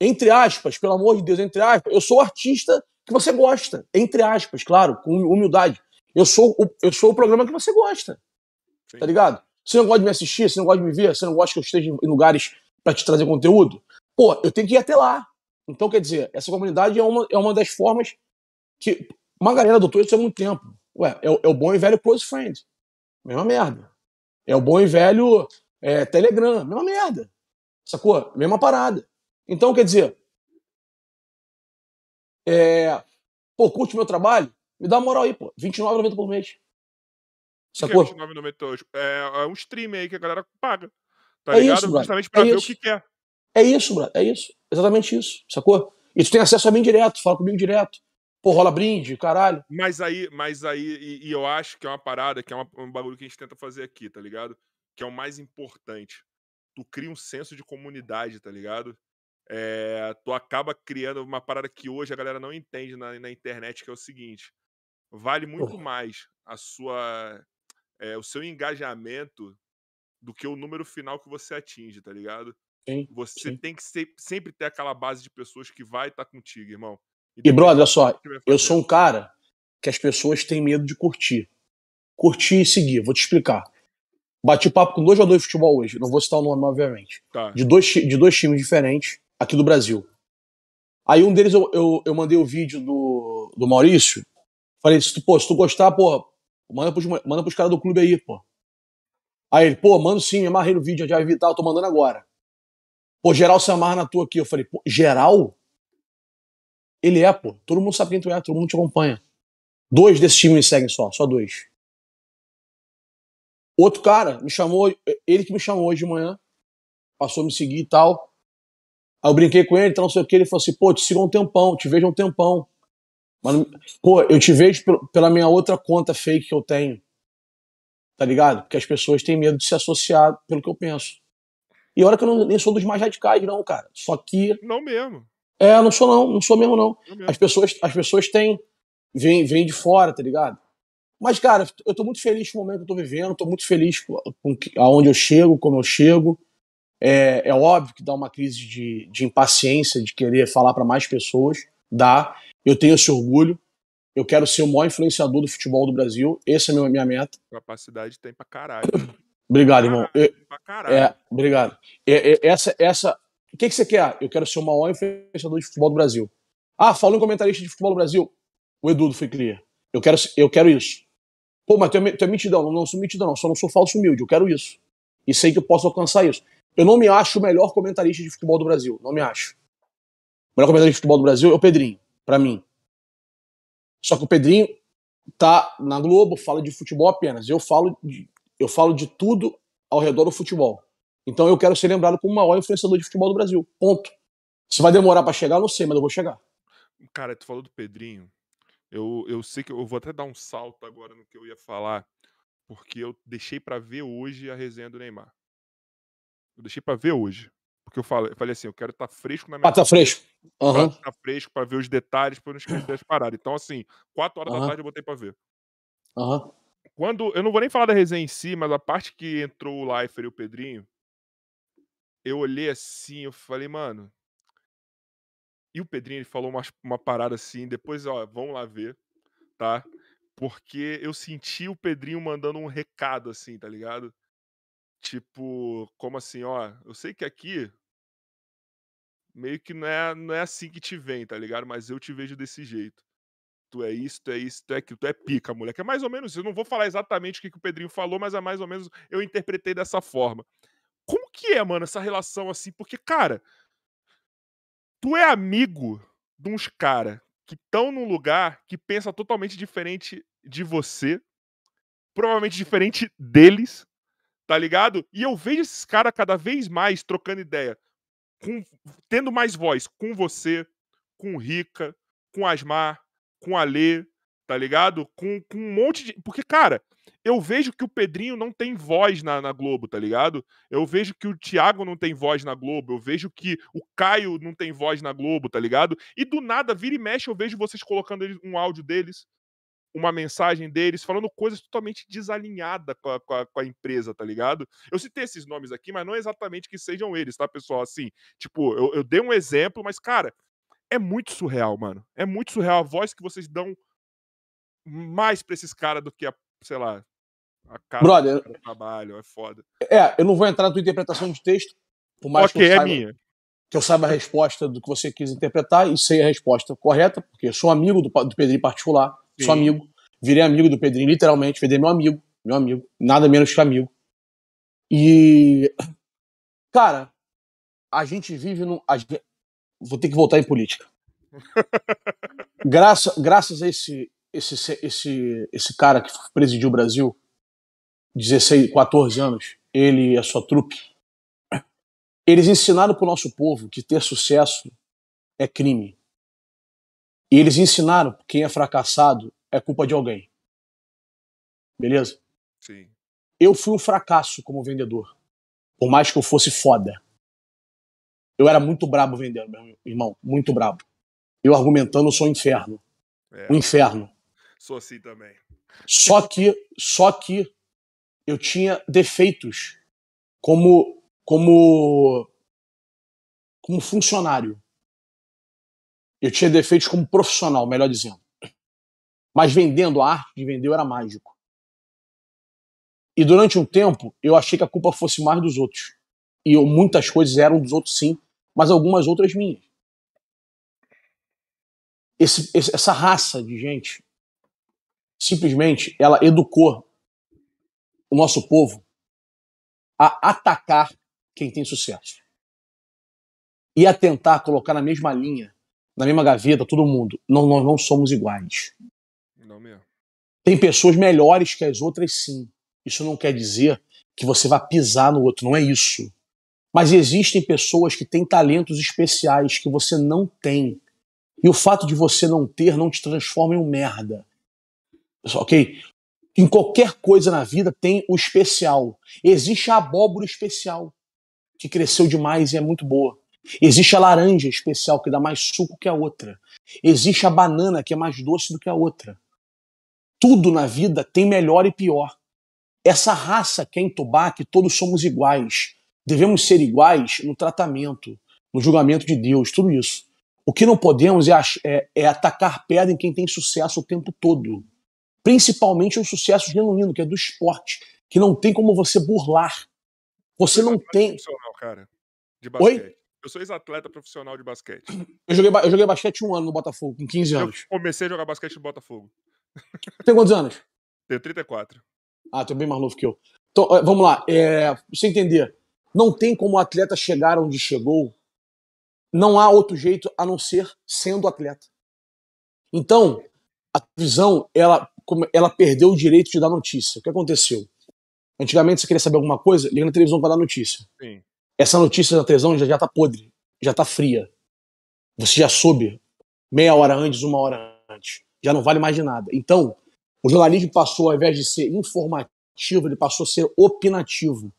Entre aspas, pelo amor de Deus, entre aspas, eu sou o artista que você gosta. Entre aspas, claro, com humildade. Eu sou o, eu sou o programa que você gosta. Sim. Tá ligado? Você não gosta de me assistir, você não gosta de me ver, você não gosta que eu esteja em lugares pra te trazer conteúdo? Pô, eu tenho que ir até lá. Então, quer dizer, essa comunidade é uma, é uma das formas que. Uma galera adotou isso há muito tempo. Ué, é, é o bom e velho close friend. Mesma merda. É o bom e velho é, Telegram. Mesma merda. Sacou? Mesma parada. Então, quer dizer. É, pô, curte meu trabalho? Me dá uma moral aí, pô. R$29,90 por mês. O que é Sacou? 29,90 hoje? É, é um stream aí que a galera paga. Tá É ligado? isso. Justamente pra É ver isso. o que quer. É isso, brother. É isso. Exatamente isso. Sacou? E tu tem acesso a mim direto. Fala comigo direto. Pô, rola brinde, caralho. Mas aí, mas aí, e, e eu acho que é uma parada, que é uma- um bagulho que a gente tenta fazer aqui, tá ligado? Que é o mais importante. Tu cria um senso de comunidade, tá ligado? É, tu acaba criando uma parada que hoje a galera não entende na, na internet, que é o seguinte: vale muito mais a sua, é, o seu engajamento do que o número final que você atinge, tá ligado? Sim, Você sim. tem que ser- sempre ter aquela base de pessoas que vai estar contigo, irmão. E, brother, olha só. Eu sou um cara que as pessoas têm medo de curtir. Curtir e seguir. Vou te explicar. Bati papo com dois jogadores de futebol hoje. Não vou citar o nome, obviamente. Tá. De dois, de dois times diferentes aqui do Brasil. Aí um deles eu, eu, eu mandei o vídeo do, do Maurício. Falei, se tu, pô, se tu gostar, pô, manda pros, manda pros caras do clube aí, pô. Aí ele, pô, mando sim, me amarrei no vídeo, já vi e tal, tô mandando agora. Pô, geral se amarra na tua aqui. Eu falei, pô, geral? Ele é, pô. Todo mundo sabe quem tu é, todo mundo te acompanha. Dois desses times me seguem só, só dois. Outro cara me chamou, ele que me chamou hoje de manhã, passou a me seguir e tal. Aí eu brinquei com ele, então não sei o que, ele falou assim, pô, te sigo há um tempão, te vejo há um tempão. Mas, pô, eu te vejo pel- pela minha outra conta fake que eu tenho. Tá ligado? Porque as pessoas têm medo de se associar pelo que eu penso. E olha que eu não, nem sou dos mais radicais, não, cara. Só que. Não mesmo. É, não sou não, não sou mesmo, não. Não mesmo. As pessoas, as pessoas têm. Vêm vêm de fora, tá ligado? Mas, cara, eu tô muito feliz com o momento que eu tô vivendo, tô muito feliz com, aonde eu chego, como eu chego. É, é óbvio que dá uma crise de, de impaciência, de querer falar para mais pessoas. Dá. Eu tenho esse orgulho. Eu quero ser o maior influenciador do futebol do Brasil. Essa é a minha, minha meta. Capacidade tem pra caralho. Obrigado, irmão. Caralho, pra caralho. é, obrigado. É, é, essa, essa. O que, que você quer? Eu quero ser o maior influenciador de futebol do Brasil. Ah, falou em comentarista de futebol do Brasil. O Edu do Clear. Eu quero, eu quero isso. Pô, mas tu é, tu é mitidão. Não, não sou mitidão, não. Só não sou falso humilde. Eu quero isso. E sei que eu posso alcançar isso. Eu não me acho o melhor comentarista de futebol do Brasil. Não me acho. O melhor comentarista de futebol do Brasil é o Pedrinho, pra mim. Só que o Pedrinho tá na Globo, fala de futebol apenas. Eu falo de, eu falo de tudo ao redor do futebol. Então eu quero ser lembrado como o maior influenciador de futebol do Brasil. Ponto. Se vai demorar pra chegar, não sei, mas eu vou chegar. Cara, tu falou do Pedrinho. Eu, eu sei que eu vou até dar um salto agora no que eu ia falar, porque eu deixei pra ver hoje a resenha do Neymar. Eu deixei pra ver hoje. Porque eu falei, eu falei assim, eu quero estar fresco na minha Ah, tá fresco. Pra ficar fresco pra ver os detalhes, pra eu não esquecer das paradas. Então, assim, 4 horas da Aham. tarde eu botei pra ver. Aham. Quando. Eu não vou nem falar da resenha em si, mas a parte que entrou o Leifert e o Pedrinho, eu olhei assim, eu falei, mano. E o Pedrinho ele falou uma, uma parada assim, depois, ó, vamos lá ver, tá? Porque eu senti o Pedrinho mandando um recado assim, tá ligado? Tipo, como assim, ó, eu sei que aqui meio que não é, não é assim que te vem, tá ligado? Mas eu te vejo desse jeito. Tu é isso, tu é isso, tu é aquilo, tu é pica, moleque. É mais ou menos isso. Eu não vou falar exatamente o que, que o Pedrinho falou, mas é mais ou menos eu interpretei dessa forma. Como que é, mano, essa relação assim? Porque, cara, tu é amigo de uns caras que estão num lugar que pensa totalmente diferente de você, provavelmente diferente deles, tá ligado? E eu vejo esses caras cada vez mais trocando ideia, com, tendo mais voz com você, com o Rica, com Asmar, com o Alê, tá ligado? Com, com um monte de. Porque, cara, eu vejo que o Pedrinho não tem voz na, na, Globo, tá ligado? Eu vejo que o Thiago não tem voz na Globo, eu vejo que o Caio não tem voz na Globo, tá ligado? E do nada, vira e mexe, eu vejo vocês colocando um áudio deles, uma mensagem deles, falando coisas totalmente desalinhadas com a, com, a, com a, empresa, tá ligado? Eu citei esses nomes aqui, mas não é exatamente que sejam eles, tá, pessoal? Assim, tipo, eu, eu dei um exemplo, mas, cara, é muito surreal, mano. É muito surreal a voz que vocês dão mais pra esses caras do que a, sei lá, a cara Brother, do trabalho, é foda. É, eu não vou entrar na tua interpretação de texto, por mais okay, que eu é saiba, minha. que eu saiba a resposta do que você quis interpretar e sei a resposta correta, porque eu sou amigo do, do Pedrinho particular, Sim. sou amigo, virei amigo do Pedrinho, literalmente, virei meu amigo, meu amigo, nada menos que amigo. E, cara, a gente vive num. Gente, vou ter que voltar em política. Graça, graças a esse, esse, esse, esse cara que presidiu o Brasil, 16, 14 anos, ele e a sua trupe, eles ensinaram para o nosso povo que ter sucesso é crime. E eles ensinaram que quem é fracassado é culpa de alguém. Beleza? Sim. Eu fui um fracasso como vendedor. Por mais que eu fosse foda. Eu era muito brabo vendendo, meu irmão. Muito brabo. Eu argumentando, eu sou um inferno. É. Um inferno. Sou assim também. Só que, só que eu tinha defeitos como como como funcionário. Eu tinha defeitos como profissional, melhor dizendo. Mas vendendo a arte de vender eu era mágico. E durante um tempo eu achei que a culpa fosse mais dos outros. E eu, muitas coisas eram dos outros sim, mas algumas outras minhas. Esse, essa raça de gente simplesmente ela educou o nosso povo a atacar quem tem sucesso e a tentar colocar na mesma linha, na mesma gaveta, todo mundo. Não, nós não somos iguais. Não mesmo. Tem pessoas melhores que as outras, sim. Isso não quer dizer que você vai pisar no outro, não é isso. Mas existem pessoas que têm talentos especiais que você não tem. E o fato de você não ter não te transforma em um merda. Ok? Em qualquer coisa na vida tem o especial. Existe a abóbora especial, que cresceu demais e é muito boa. Existe a laranja especial, que dá mais suco que a outra. Existe a banana, que é mais doce do que a outra. Tudo na vida tem melhor e pior. Essa raça quer entubar que todos somos iguais. Devemos ser iguais no tratamento, no julgamento de Deus, tudo isso. O que não podemos é, é, é atacar pedra em quem tem sucesso o tempo todo principalmente um sucesso genuíno, que é do esporte, que não tem como você burlar. Você não tem. Profissional, cara, de basquete. Oi? Eu sou ex-atleta profissional de basquete. Eu joguei, eu joguei basquete um ano no Botafogo, com 15 anos. Eu comecei a jogar basquete no Botafogo. Tem quantos anos? Tenho 34. Ah, tu é bem mais novo que eu. Então, eh, vamos lá. É, pra você entender, não tem como o atleta chegar onde chegou. Não há outro jeito a não ser sendo atleta. Então, a visão, ela ela perdeu o direito de dar notícia. O que aconteceu? Antigamente, você queria saber alguma coisa, liga na televisão para dar notícia. Sim. Essa notícia da televisão já, já tá podre, já tá fria. Você já soube meia hora antes, uma hora antes. Já não vale mais de nada. Então, o jornalismo passou, ao invés de ser informativo, ele passou a ser opinativo.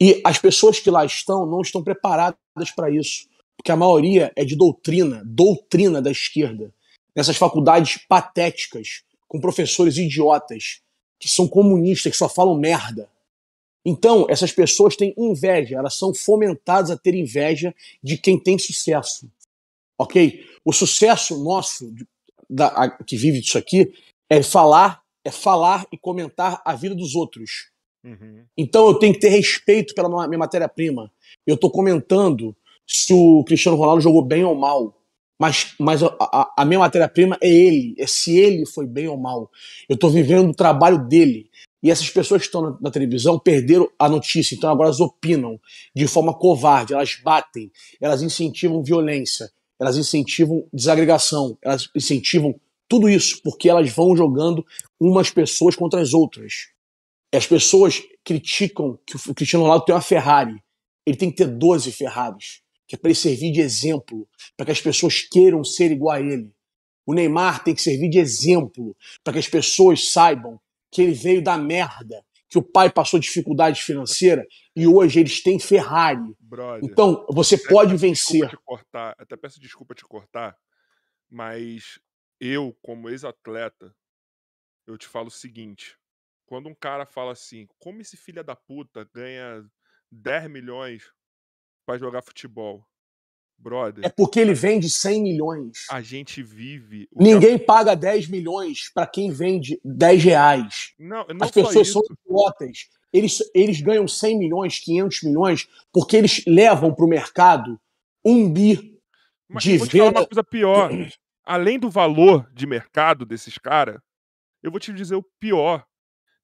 E as pessoas que lá estão não estão preparadas para isso. Porque a maioria é de doutrina, doutrina da esquerda nessas faculdades patéticas, com professores idiotas, que são comunistas, que só falam merda. Então, essas pessoas têm inveja, elas são fomentadas a ter inveja de quem tem sucesso. Ok? O sucesso nosso, da, a, que vive disso aqui, é falar, é falar e comentar a vida dos outros. Uhum. Então eu tenho que ter respeito pela minha matéria-prima. Eu estou comentando se o Cristiano Ronaldo jogou bem ou mal. Mas, mas a, a, a minha matéria-prima é ele, é se ele foi bem ou mal. Eu estou vivendo o trabalho dele. E essas pessoas que estão na, na, televisão perderam a notícia, então agora elas opinam de forma covarde, elas batem, elas incentivam violência, elas incentivam desagregação, elas incentivam tudo isso, porque elas vão jogando umas pessoas contra as outras. As pessoas criticam que o Cristiano Ronaldo tem uma Ferrari, ele tem que ter 12 Ferraris que é para ele servir de exemplo, para que as pessoas queiram ser igual a ele. O Neymar tem que servir de exemplo para que as pessoas saibam que ele veio da merda, que o pai passou dificuldade financeira e hoje eles têm Ferrari. Brother, então, você pode vencer. Cortar, até peço desculpa te cortar, mas eu, como ex-atleta, eu te falo o seguinte: quando um cara fala assim, como esse filho da puta ganha 10 milhões para jogar futebol. Brother. É porque ele vende 100 milhões. A gente vive. Ninguém paga 10 milhões para quem vende 10 reais. Não, não As pessoas são idiotas. Eles, eles ganham 100 milhões, 500 milhões, porque eles levam para o mercado um bi Mas de vou te venda. Falar uma coisa pior. Além do valor de mercado desses caras, eu vou te dizer o pior.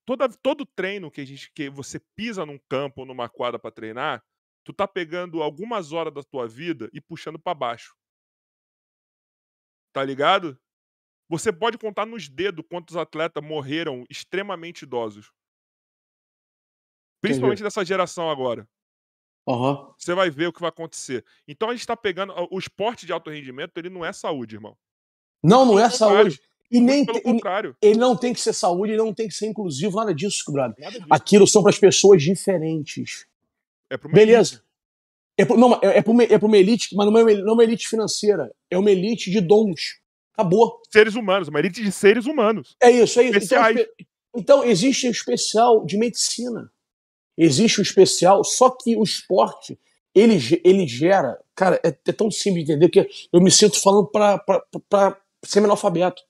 Toda, todo treino que, a gente, que você pisa num campo ou numa quadra para treinar, tu tá pegando algumas horas da tua vida e puxando para baixo. Tá ligado? Você pode contar nos dedos quantos atletas morreram extremamente idosos. Principalmente Entendi. dessa geração agora. Uhum. Você vai ver o que vai acontecer. Então a gente tá pegando. O esporte de alto rendimento, ele não é saúde, irmão. Não, não é saúde. E nem pelo contrário. Ele não tem que ser saúde, ele não tem que ser inclusivo, nada disso, brother. Nada disso. Aquilo são para as pessoas diferentes. É uma Beleza. Elite. É, pro, não, é, é, uma, é uma elite, mas não é, não é uma elite financeira. É uma elite de dons. Acabou. Seres humanos, uma elite de seres humanos. É isso, é isso. Então, então, existe um especial de medicina. Existe um especial, só que o esporte, ele, ele gera. Cara, é, é tão simples de entender que eu me sinto falando para semi-analfabeto.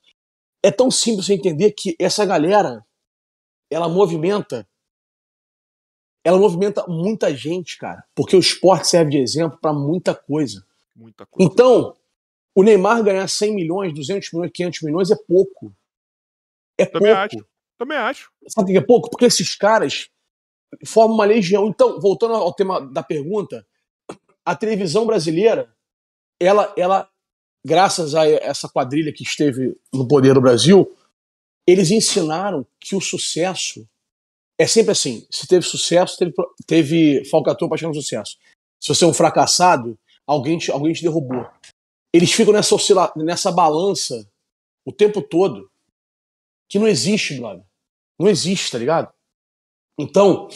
É tão simples de entender que essa galera, ela movimenta ela movimenta muita gente, cara. Porque o esporte serve de exemplo para muita coisa. Muita coisa. Então, o Neymar ganhar 100 milhões, 200 milhões, 500 milhões é pouco. É Também pouco. acho. Também acho. Sabe o que é pouco? Porque esses caras formam uma legião. Então, voltando ao tema da pergunta, a televisão brasileira, ela, ela graças a essa quadrilha que esteve no poder do Brasil, eles ensinaram que o sucesso é sempre assim: se teve sucesso, teve, teve falcatrua para chegar no sucesso. Se você é um fracassado, alguém te, alguém te derrubou. Eles ficam nessa, oscila, nessa balança o tempo todo que não existe, brother. Não existe, tá ligado? Então,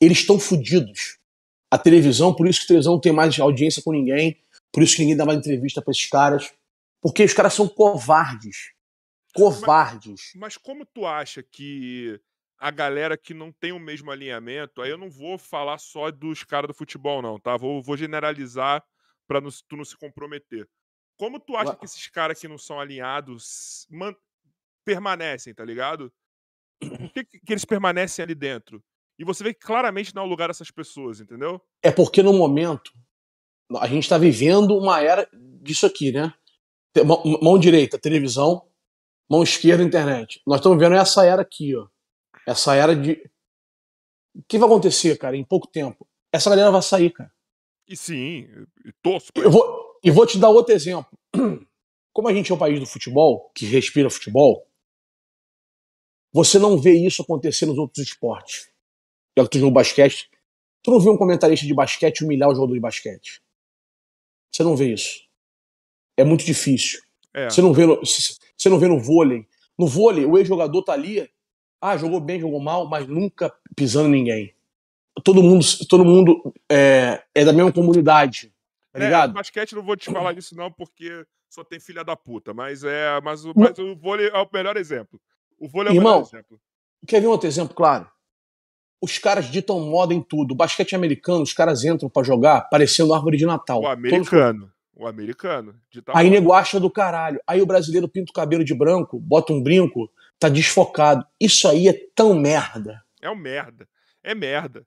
eles estão fodidos. A televisão, por isso que a televisão não tem mais audiência com ninguém, por isso que ninguém dá mais entrevista para esses caras, porque os caras são covardes. Covardes. Mas, mas como tu acha que a galera que não tem o mesmo alinhamento, aí eu não vou falar só dos caras do futebol, não, tá? Vou, vou generalizar para tu não se comprometer. Como tu acha que esses caras que não são alinhados man... permanecem, tá ligado? Por que, que eles permanecem ali dentro? E você vê que claramente não é o lugar dessas pessoas, entendeu? É porque no momento a gente está vivendo uma era disso aqui, né? Mão, mão direita, televisão, mão esquerda, internet. Nós estamos vendo essa era aqui, ó essa era de. O que vai acontecer, cara, em pouco tempo? Essa galera vai sair, cara. E sim, e torço. Eu vou, e vou te dar outro exemplo. Como a gente é um país do futebol, que respira futebol, você não vê isso acontecer nos outros esportes. Já que tu jogou basquete, tu não vê um comentarista de basquete humilhar o jogador de basquete. Você não vê isso. É muito difícil. É. Você, não vê no, você não vê no vôlei. No vôlei, o ex-jogador tá ali ah, jogou bem, jogou mal, mas nunca pisando ninguém. Todo mundo, todo mundo é, é da mesma comunidade, tá é, ligado? basquete não vou te falar disso não, porque só tem filha da puta, mas é, mas, mas o vôlei é o melhor exemplo. O vôlei é o Irmão, melhor exemplo. Quer ver um outro exemplo claro? Os caras ditam moda em tudo. O basquete americano, os caras entram para jogar parecendo árvore de Natal. O americano. Todos... O americano. Aí nego acha do caralho. Aí o brasileiro pinta o cabelo de branco, bota um brinco, tá desfocado. Isso aí é tão merda. É um merda. É merda.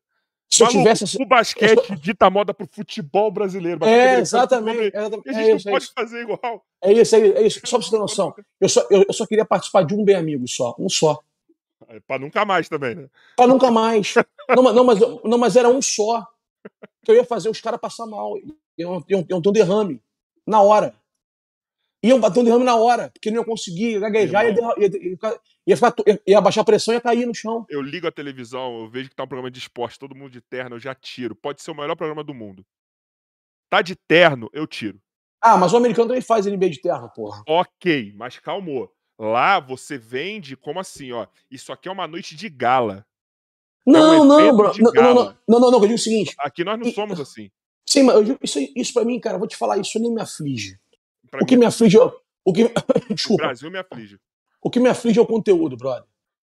Se eu Maluco, tivesse. o basquete dita moda pro futebol brasileiro. É, exatamente. exatamente. a É gente isso, não é pode isso. fazer igual. É isso, é isso, é. Só pra você ter noção. Eu só, eu, eu só queria participar de um bem amigo só. Um só. É, Pra nunca mais também, né? Pra nunca mais. Não, mas- não, mas, não, mas era um só. Que eu ia fazer os caras passar mal. Iam, iam, iam ter um derrame. Na hora. Iam bater um derrame na hora. Porque não iam conseguir gaguejar, ia, derra- ia, ia, ficar- ia, ficar ia, ia abaixar a pressão e ia cair no chão. Eu ligo a televisão, eu vejo que tá um programa de esporte, todo mundo de terno, eu já tiro. Pode ser o melhor programa do mundo. Tá de terno, eu tiro. Ah, mas o americano também faz NBA de terra, porra. Ok, mas calmou. Lá você vende como assim, ó. Isso aqui é uma noite de gala. Não, não, evento bro. de Não, não, não, não, não, não, eu digo o seguinte. Aqui nós não somos assim. Sim, mas eu isso, isso pra mim, cara, vou te falar, isso nem me aflige. Pra O que me aflige é. O que, o desculpa. Brasil me aflige. O que me aflige é o conteúdo, brother.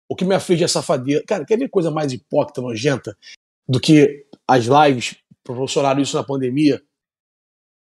O que me aflige é a safadeza. Cara, quer ver coisa mais hipócrita, nojenta do que as lives proporcionaram isso na pandemia?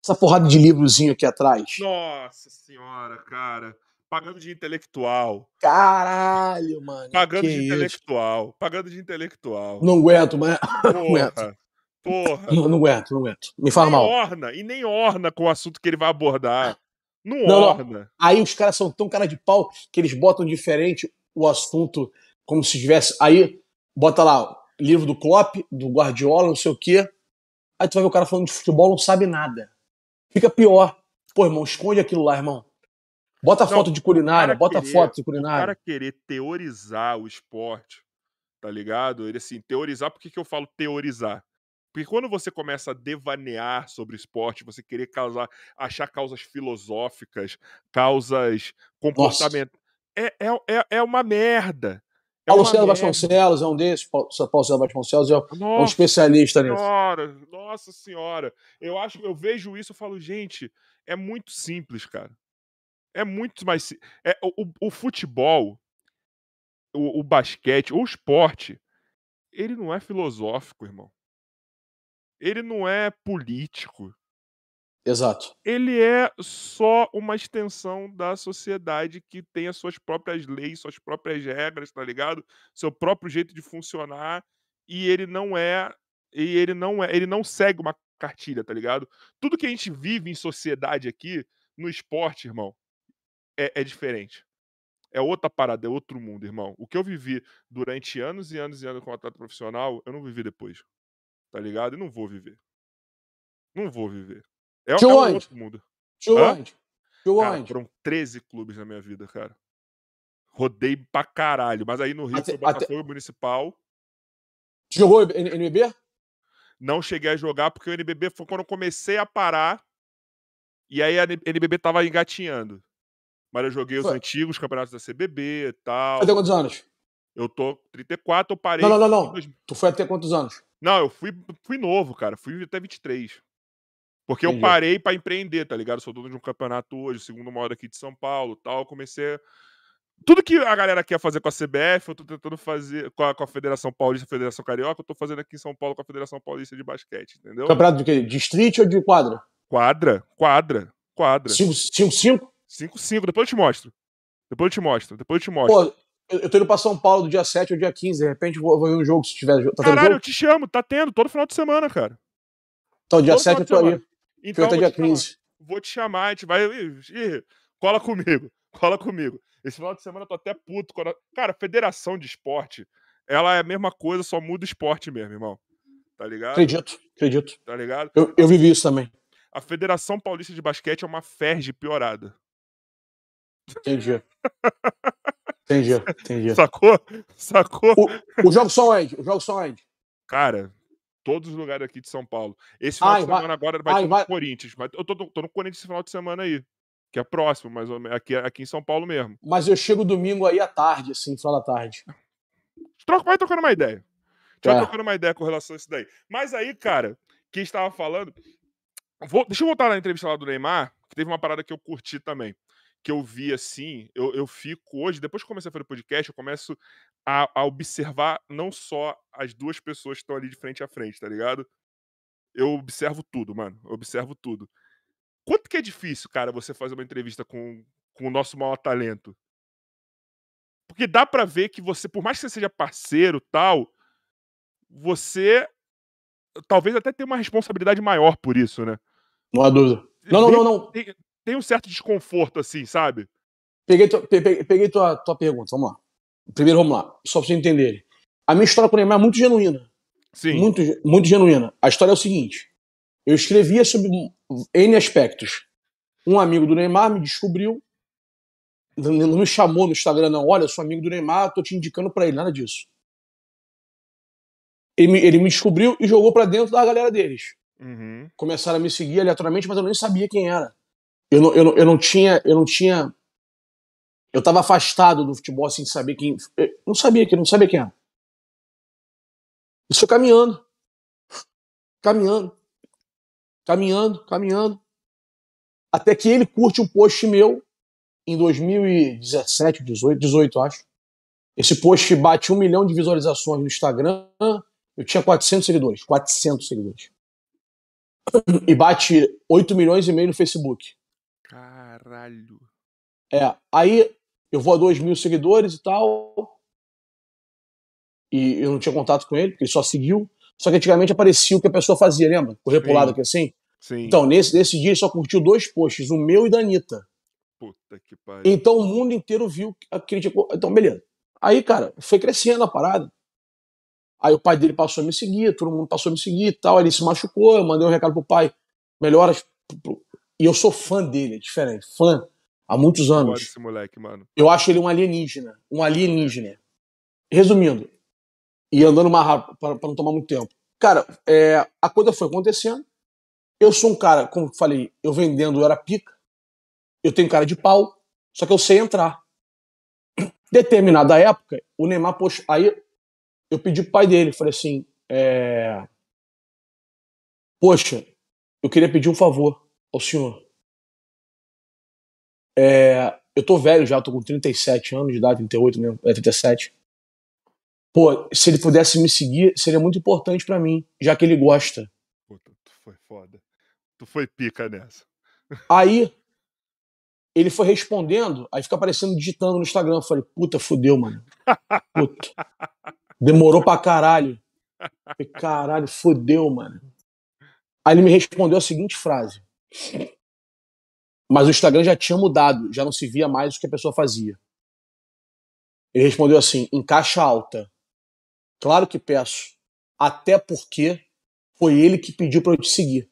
Essa porrada de livrozinho aqui atrás. Nossa senhora, cara. Pagando de intelectual. Caralho, mano. Pagando de isso? intelectual. Pagando de intelectual. Não aguento, mas. Porra. Porra. Não, não aguento, não aguento. Me nem mal. orna. E nem orna com o assunto que ele vai abordar. Não, Não, não. Aí os caras são tão cara de pau que eles botam diferente o assunto, como se tivesse. Aí bota lá, livro do Klopp, do Guardiola, não sei o quê. Aí tu vai ver o cara falando de futebol, não sabe nada. Fica pior. Pô, irmão, esconde aquilo lá, irmão. Bota Não, foto de culinária, bota querer- foto de O culinária. cara querer teorizar o esporte, tá ligado? Ele assim, teorizar, por que, que eu falo teorizar? Porque quando você começa a devanear sobre esporte, você querer causar, achar causas filosóficas, causas comportamentais. É, é, é, é uma merda. É Paulo uma César merda. Vasconcelos é um desses. Paulo Paulo César Vasconcelos é um Nossa especialista nisso. senhora, nossa senhora. Eu acho, eu vejo isso e falo, gente, é muito simples, cara. É muito mais. É, o, o- o futebol, o, o basquete, o esporte, ele não é filosófico, irmão. Ele não é político. Exato. Ele é só uma extensão da sociedade que tem as suas próprias leis, suas próprias regras, tá ligado? Seu próprio jeito de funcionar e ele não é e ele não é, ele não segue uma cartilha, tá ligado? Tudo que a gente vive em sociedade aqui, no esporte, irmão, é, é diferente. É outra parada, é outro mundo, irmão. O que eu vivi durante anos e anos e anos como atleta profissional, eu não vivi depois. Tá ligado? E não vou viver. Não vou viver. É, é Tio um onde? outro mundo. Tio onde? Tio Cara, onde? foram 13 clubes na minha vida, cara. Rodei pra caralho. Mas aí no Rio Até- foi Botafogo Municipal. Tu jogou NBB? Não cheguei a jogar porque o NBB foi quando eu comecei a parar. E aí a NBB tava engatinhando. Mas eu joguei os Foi. antigos campeonatos da CBB e tal. Até quantos anos? Eu tô 34, eu parei. Não, não, não, não. Tu foi até quantos anos? Não, eu fui, fui novo, cara. Fui até 23. Porque eu Entendi. parei pra empreender, tá ligado? Sou dono de um campeonato hoje, segundo maior aqui de São Paulo tal. Eu comecei. Tudo que a galera quer fazer com a CBF, eu tô tentando fazer com a, com a Federação Paulista, Federação Carioca, eu tô fazendo aqui em São Paulo com a Federação Paulista de Basquete, entendeu? Campeonato de quê? De street ou de quadra? Quadra, quadra, quadra. 5-5? 5-5, depois eu te mostro. Depois eu te mostro, depois eu te mostro. Pô, eu, eu tô indo pra São Paulo do dia 7 ao dia 15. De repente vou, vou ver um jogo se tiver. Tá Caralho, eu jogo? te chamo, tá tendo, todo final de semana, cara. Então, dia todo 7 eu tô aí. Então, até eu dia vou te chamar. 15. vou te chamar, a gente vai. Ih, ih, cola comigo, cola comigo. Esse final de semana eu tô até puto. quando- Cara, federação de esporte, ela é a mesma coisa, só muda o esporte mesmo, irmão. Tá ligado? Acredito, acredito. Tá ligado? Eu, eu vivi isso também. A Federação Paulista de Basquete é uma ferge piorada. Entendi. Entendi, entendi. Sacou? Sacou? O jogo só onde? O jogo só onde? Cara, todos os lugares aqui de São Paulo. Esse final Ai, de vai- semana agora vai ai, ter no vai- Corinthians. Mas eu tô, tô no Corinthians esse final de semana aí. Que é próximo, menos. Aqui, aqui em São Paulo mesmo. Mas eu chego domingo aí à tarde, assim, final da tarde. Troca, vai trocando uma ideia. Vai Tá. trocando uma ideia com relação a isso daí. Mas aí, cara, quem estava falando. Vou- deixa eu voltar na entrevista lá do Neymar, que teve uma parada que eu curti também. Que eu vi assim, eu, eu fico hoje, depois que comecei a fazer podcast, eu começo a, a observar não só as duas pessoas que estão ali de frente a frente, tá ligado? Eu observo tudo, mano. Eu observo tudo. Quanto que é difícil, cara, você fazer uma entrevista com, com o nosso maior talento? Porque dá pra ver que você, por mais que você seja parceiro tal, você talvez até tenha uma responsabilidade maior por isso, né? Não há dúvida. Não, não, não, não. Tem, tem um certo desconforto, assim, sabe? Peguei, tua, peguei, peguei tua, tua pergunta, vamos lá. Primeiro, vamos lá, só pra vocês entenderem. A minha história com o Neymar é muito genuína. Sim. Muito, muito genuína. A história é o seguinte: eu escrevia sobre N aspectos. Um amigo do Neymar me descobriu, não me chamou no Instagram, não. Olha, eu sou amigo do Neymar, tô te indicando para ele, nada disso. Ele me, ele me descobriu e jogou para dentro da galera deles. Uhum. Começaram a me seguir aleatoriamente, mas eu nem sabia quem era. Eu não, eu não, eu não tinha. Eu não tinha. Eu tava afastado do futebol sem saber quem. Eu não sabia quem, não sabia quem era. Isso caminhando. Caminhando. Caminhando, caminhando. Até que ele curte um post meu em 2017, 18, 18, acho. Esse post bate um milhão de visualizações no Instagram. Eu tinha 400 seguidores. 400 seguidores. E bate 8 milhões e meio no Facebook. Caralho. É. Aí eu vou a 2 mil seguidores e tal. E eu não tinha contato com ele, porque ele só seguiu. Só que antigamente aparecia o que a pessoa fazia, lembra? Correr pro lado aqui assim. Sim. Então, nesse, nesse dia ele só curtiu dois posts, o meu e da Anitta. Puta que pariu. Então o mundo inteiro viu a crítica. Então, beleza. Aí, cara, foi crescendo a parada. Aí o pai dele passou a me seguir, todo mundo passou a me seguir e tal. Aí ele se machucou, eu mandei um recado pro pai. Melhoras. E eu sou fã dele, é diferente. Fã há muitos Eu anos. gosto desse moleque, mano. Eu acho ele um alienígena. Um alienígena. Resumindo, e andando mais rápido para não tomar muito tempo. Cara, é, a coisa foi acontecendo. Eu sou um cara, como eu falei, eu vendendo eu era pica. Eu tenho cara de pau, só que eu sei entrar. Determinada época, o Neymar, poxa, aí eu pedi pro pai dele, falei assim, é, poxa, eu queria pedir um favor ao senhor. É, eu tô velho já, tô com 37 anos de idade, 38 mesmo, é 37. Pô, se ele pudesse me seguir, seria muito importante pra mim, já que ele gosta. Puta, tu foi foda. Tu foi pica nessa. Aí ele foi respondendo, aí fica aparecendo digitando no Instagram. Eu falei, puta, fudeu, mano. Puta. Demorou pra caralho. Falei, caralho, fudeu, mano. Aí ele me respondeu a seguinte frase. Mas o Instagram já tinha mudado, já não se via mais o que a pessoa fazia. Ele respondeu assim, em caixa alta. Claro que peço. Até porque foi ele que pediu pra eu te seguir.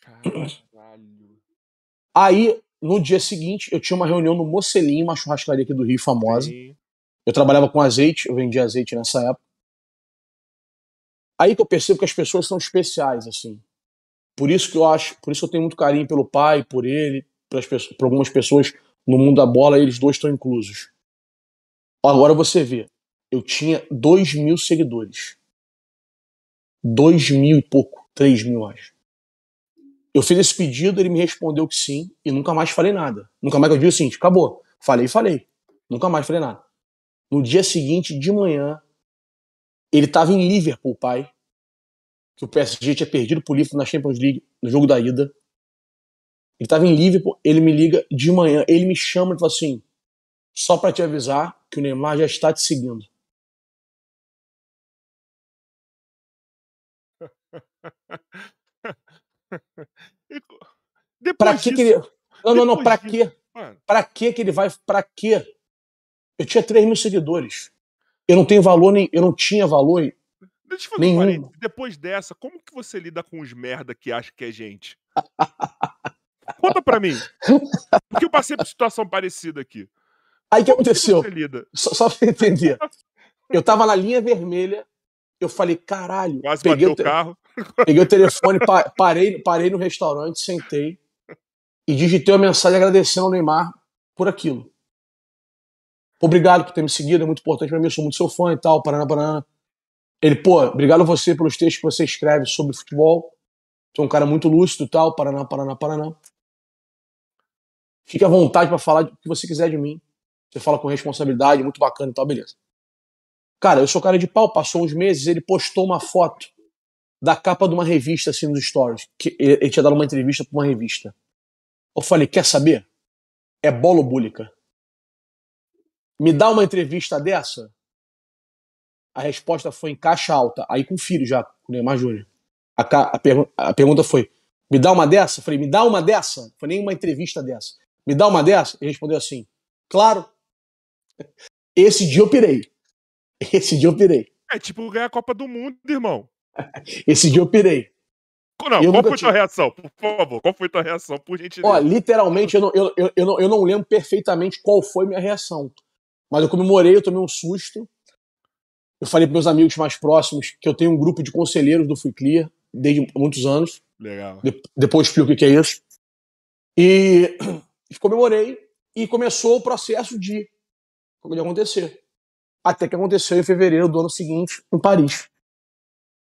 Caralho. Aí, no dia seguinte, eu tinha uma reunião no Mocelinho, uma churrascaria aqui do Rio famosa. Sim. Eu trabalhava com azeite, eu vendia azeite nessa época. Aí que eu percebo que as pessoas são especiais, assim. Por isso que eu acho, por isso eu tenho muito carinho pelo pai, por ele, pelas pessoas, por algumas pessoas no mundo da bola, eles dois estão inclusos. Agora você vê, eu tinha dois mil seguidores. Dois mil e pouco, três mil, acho. Eu fiz esse pedido, ele me respondeu que sim, e nunca mais falei nada. Nunca mais eu digo assim, acabou. Falei, falei. Nunca mais falei nada. No dia seguinte, de manhã, ele estava em Liverpool, pai. Que o PSG tinha perdido pro Liverpool na Champions League, no jogo da ida. Ele estava em Liverpool, ele me liga de manhã, ele me chama e fala assim: só para te avisar que o Neymar já está te seguindo. Pra que, que ele. Não, não, não, pra disso- quê? Mano, Pra que que ele vai. Pra quê? Eu tinha 3 mil seguidores. Eu não tenho valor nem. Eu não tinha valor. Deixa eu fazer um parênteses. Depois dessa, como que você lida com os merda que acha que é gente? Conta pra mim. Porque eu passei por situação parecida aqui. Aí o que que aconteceu? lida? Só, só pra entender. Eu tava na linha vermelha. Eu falei, caralho. Quase peguei o te- carro. peguei o telefone, pa- parei, parei no restaurante, sentei e digitei uma mensagem agradecendo ao Neymar por aquilo. Obrigado por ter me seguido, é muito importante pra mim, eu sou muito seu fã e tal, paraná, paraná. Ele, pô, obrigado a você pelos textos que você escreve sobre futebol. Tu é um cara muito lúcido e tal, paraná, paraná, paraná. Fique à vontade pra falar o que você quiser de mim. Você fala com responsabilidade, muito bacana e tal, beleza. Cara, eu sou cara de pau, passou uns meses, ele postou uma foto da capa de uma revista assim nos stories. Que ele, tinha dado uma entrevista pra uma revista. Eu falei, quer saber? É bolo búlica. Me dá uma entrevista dessa? A resposta foi em caixa alta. Aí com filho já, com o Neymar Júnior. A, a, pergu a, pergunta foi: me dá uma dessa? Eu falei, me dá uma dessa? Foi nem uma entrevista dessa. Me dá uma dessa? Ele respondeu assim: claro. Esse dia eu pirei. Esse dia eu pirei. É tipo ganhar a Copa do Mundo, irmão. Esse dia eu pirei. Não, eu qual foi tua reação? Por favor, qual foi tua reação, por gentileza? Ó, literalmente, eu não, eu, eu, eu, não, eu não lembro perfeitamente qual foi minha reação. Mas eu comemorei, eu tomei um susto. Eu falei para meus amigos mais próximos que eu tenho um grupo de conselheiros do Fui Clear desde muitos anos. Legal. De, depois explico o que é isso. E comemorei e começou o processo de, de acontecer. Até que aconteceu em fevereiro do ano seguinte, em Paris.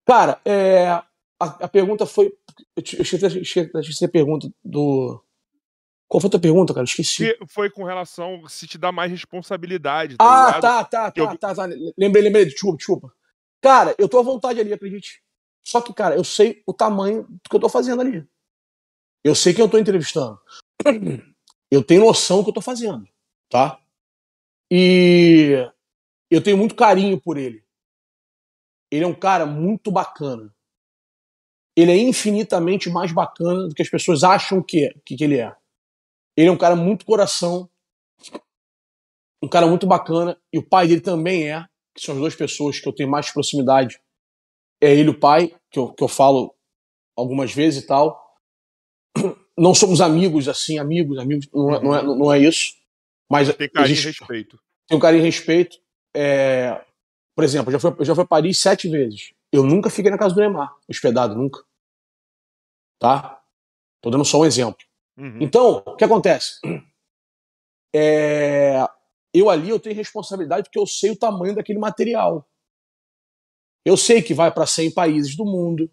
Cara, é, a, a, pergunta foi. Eu esqueci a pergunta do. Qual foi a tua pergunta, cara? Esqueci. Que foi com relação se te dá mais responsabilidade. Tá ah, tá, tá, tá, eu... tá, tá. Lembrei, lembrei. Desculpa, desculpa. Cara, eu tô à vontade ali, acredite. Só que, cara, eu sei o tamanho do que eu tô fazendo ali. Eu sei quem eu tô entrevistando. Eu tenho noção do que eu tô fazendo, tá? E eu tenho muito carinho por ele. Ele é um cara muito bacana. Ele é infinitamente mais bacana do que as pessoas acham que, é, que, que ele é. Ele é um cara muito coração, um cara muito bacana, e o pai dele também é, que são as duas pessoas que eu tenho mais proximidade. É ele o pai, que eu, que eu falo algumas vezes e tal. Não somos amigos assim, amigos, amigos, não, é, não, é, não é isso. Mas tem carinho existe, e respeito. Tem um carinho e respeito. É, por exemplo, eu já, fui, eu já fui a Paris sete vezes. Eu nunca fiquei na casa do Neymar, hospedado, nunca. Tá? Tô dando só um exemplo. Uhum. Então, o que acontece? É, eu ali eu tenho responsabilidade porque eu sei o tamanho daquele material. Eu sei que vai para 100 países do mundo.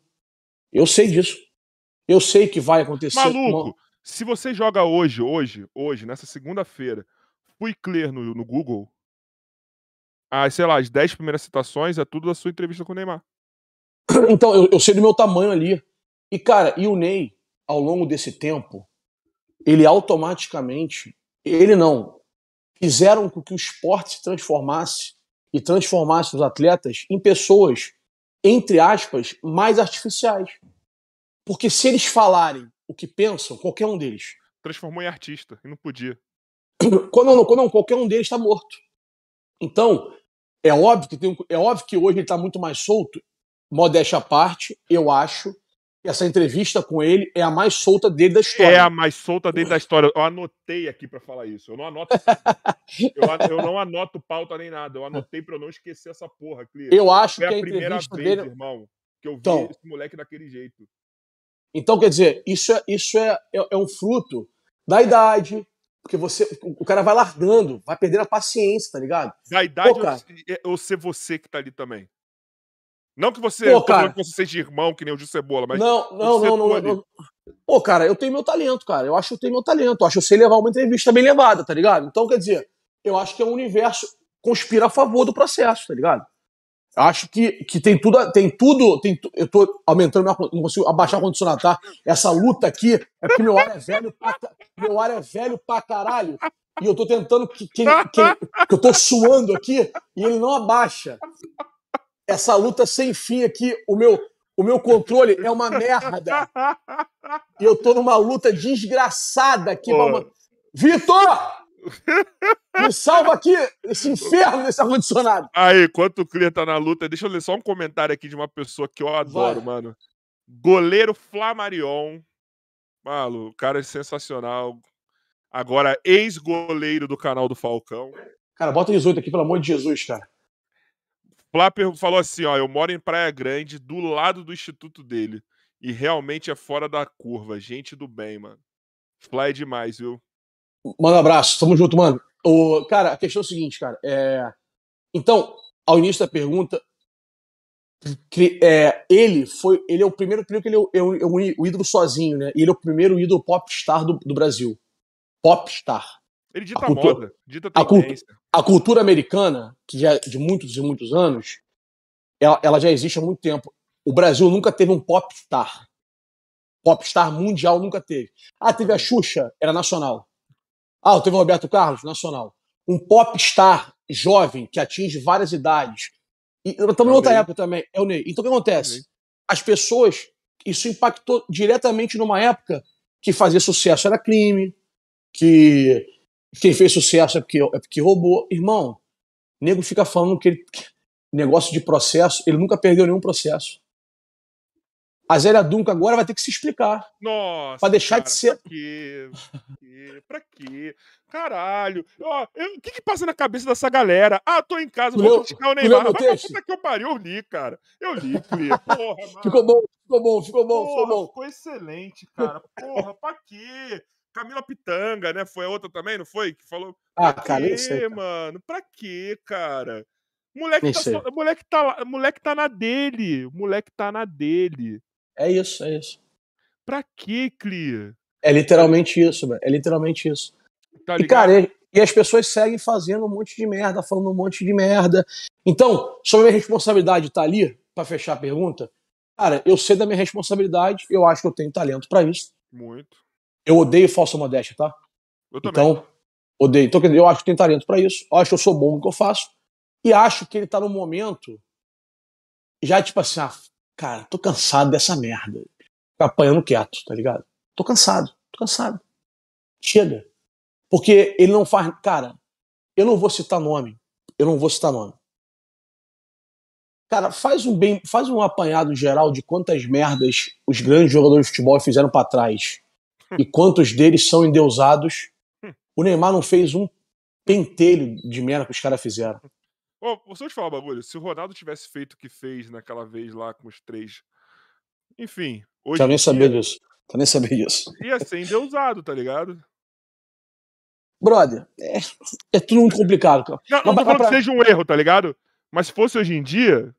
Eu sei disso. Eu sei que vai acontecer. Maluco, se você joga hoje, hoje, hoje, nessa segunda-feira, fui clear no, no Google, ah, sei lá, as 10 primeiras citações é tudo da sua entrevista com o Neymar. Então, eu, eu sei do meu tamanho ali. E, cara, e o Ney, ao longo desse tempo, ele automaticamente, ele não, fizeram com que o esporte se transformasse e transformasse os atletas em pessoas, entre aspas, mais artificiais. Porque se eles falarem o que pensam, qualquer um deles. Transformou em artista, e não podia. Quando não, quando não qualquer um deles está morto. Então, é óbvio que, tem, é óbvio que hoje ele está muito mais solto, modéstia à parte, eu acho essa entrevista com ele é a mais solta dele da história. É a mais solta dele da história. Eu anotei aqui para falar isso. Eu não anoto. eu, eu, não anoto pauta nem nada. Eu anotei para eu não esquecer essa porra, Clear. Eu acho é que a, a primeira vez, dele... irmão, que eu vi então, esse moleque daquele jeito. Então, quer dizer, isso é, isso é, é, é um fruto da idade, porque você, o cara vai largando, vai perdendo a paciência, tá ligado? Da idade Pô, ou, ou ser você que tá ali também? Não que você, Pô, cara, que você seja irmão, que nem o de Cebola, mas. Não, não, não, não, não, Pô, cara, eu tenho meu talento, cara. Eu acho que eu tenho meu talento. Eu acho que eu sei levar uma entrevista bem levada, tá ligado? Então, quer dizer, eu acho que é um universo conspira a favor do processo, tá ligado? Acho que, que tem tudo, tem tudo, tem eu tô aumentando, minha, não consigo abaixar o condicionado, tá? Essa luta aqui é porque meu ar é velho pra, meu ar é velho pra caralho. E eu tô tentando que, que, que, que eu tô suando aqui e ele não abaixa. Essa luta sem fim aqui, o meu, o meu controle é uma merda. E eu tô numa luta desgraçada aqui. Uma... Vitor! Me salva aqui, esse inferno desse ar-condicionado. Aí, enquanto o Clear tá na luta, deixa eu ler só um comentário aqui de uma pessoa que eu adoro, Vai. mano. Goleiro Flamarion. Mano, o cara é sensacional. Agora, ex-goleiro do canal do Falcão. Cara, bota 18 aqui, pelo amor de Jesus, cara. Flapper falou assim: ó, eu moro em Praia Grande, do lado do instituto dele. E realmente é fora da curva. Gente do bem, mano. Fly é demais, viu? Manda um abraço, tamo junto, mano. O, cara, a questão é o seguinte, cara. É... Então, ao início da pergunta, é, ele foi. Ele é o primeiro, primeiro que ele é o, é o, é o ídolo sozinho, né? Ele é o primeiro ídolo popstar do, do Brasil. Popstar. Ele dita a cultura, moda, dita a, a, cultura americana, que já é de muitos e muitos anos, ela, ela, já existe há muito tempo. O Brasil nunca teve um popstar. Popstar mundial nunca teve. Ah, teve a Xuxa, era nacional. Ah, teve o Roberto Carlos, nacional. Um popstar jovem que atinge várias idades, E estamos em outra época também, é o Ney. Então o que acontece? As pessoas, isso impactou diretamente numa época que fazer sucesso era crime, que quem fez sucesso é porque, é porque roubou. Irmão, nego fica falando que ele, negócio de processo, ele nunca perdeu nenhum processo. A Zélia Duncan agora vai ter que se explicar. Nossa. Pra deixar cara, de ser. Pra quê? Pra quê? Pra quê? Caralho. Ó, o que que passa na cabeça dessa galera? Ah, tô em casa, vou leu- criticar o Neymar. meu pra texto? puta que eu pariu, eu li, cara. Eu li, Clia. Porra, mano. Ficou bom, ficou bom, ficou bom, ficou Porra, bom. ficou excelente, cara. Porra, pra quê? Camila Pitanga, né? Foi a outra também, não foi? Que falou. Ah, Pra cara, quê, nem sei. cara. mano? Pra quê, cara? Moleque Nem tá, só- moleque, tá lá, moleque tá na dele. Moleque tá na dele. É isso, é isso. Pra quê, Clia? É literalmente isso, velho. É literalmente isso. Tá E, cara, e, e as pessoas seguem fazendo um monte de merda, falando um monte de merda. Então, sobre a minha responsabilidade tá ali, pra fechar a pergunta, cara, eu sei da minha responsabilidade, eu acho que eu tenho talento pra isso. Muito. Eu odeio falsa modéstia, tá? Eu também. Então, odeio. Então, eu acho que tem talento pra isso. Eu acho que eu sou bom no que eu faço. E acho que ele tá no momento já tipo assim, ah, cara, tô cansado dessa merda. Ficar apanhando quieto, tá ligado? Tô cansado, tô cansado. Chega. Porque ele não faz. Cara, eu não vou citar nome. Eu não vou citar nome. Cara, faz um bem, faz um apanhado geral de quantas merdas os grandes jogadores de futebol fizeram pra trás e quantos deles são endeusados. O Neymar não fez um pentelho de merda que os caras fizeram. Ô, você te falar um bagulho. Se o Ronaldo tivesse feito o que fez naquela vez lá com os três. Enfim. Hoje Quero nem em saber dia, disso. Quero nem saber disso. ia ser endeusado, tá ligado? Brother, é, é tudo muito complicado, cara. Não, não Mas tô pra- que seja um erro, tá ligado? Mas se fosse hoje em dia,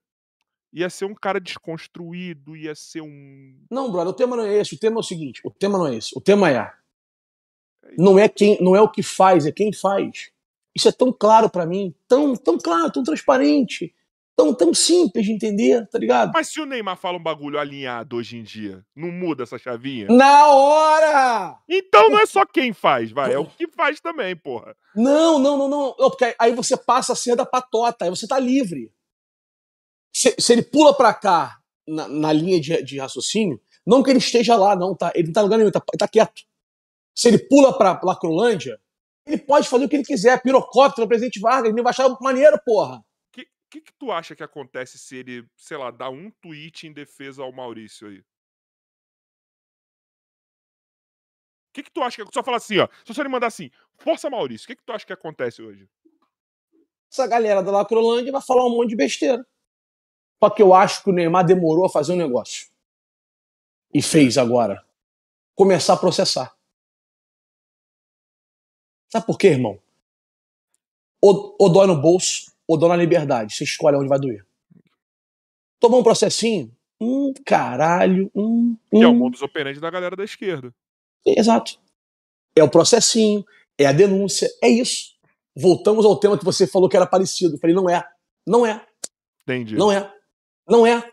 ia ser um cara desconstruído, ia ser um. Não, brother, o tema não é esse. O tema é o seguinte: o tema não é esse. O tema é. Não é quem, não é o que faz, é quem faz. Isso é tão claro pra mim, tão, tão claro, tão transparente, tão, tão simples de entender, tá ligado? Mas se o Neymar fala um bagulho alinhado hoje em dia, não muda essa chavinha? Na hora! Então não é só quem faz, vai, é o que faz também, porra. Não, não, não, não. não porque aí você passa a ser da patota, aí você tá livre. Se, se ele pula pra cá na, na linha de, de raciocínio, não que ele esteja lá, não, tá? Ele não tá em lugar nenhum, ele tá, ele tá quieto. Se ele pula pra Lacrolândia, ele pode fazer o que ele quiser, pirocóptero, presidente Vargas, ele vai achar maneiro, porra. O que, que, que tu acha que acontece se ele, sei lá, dá um tweet em defesa ao Maurício aí? O que, que tu acha que. Só fala assim, ó. Se você ele mandar assim, força Maurício, o que, que tu acha que acontece hoje? Essa galera da Lacrolândia vai falar um monte de besteira. Só que eu acho que o Neymar demorou a fazer um negócio. E fez agora. Começar a processar. Sabe por quê, irmão? Ou, ou dói no bolso, ou dói na liberdade. Você escolhe onde vai doer. Tomou um processinho? Hum, caralho. Hum, Que é o hum. modus operandi da galera da esquerda. Exato. É o processinho, é a denúncia, é isso. Voltamos ao tema que você falou que era parecido. Eu falei, não é. Não é. Entendi. Não é. Não é.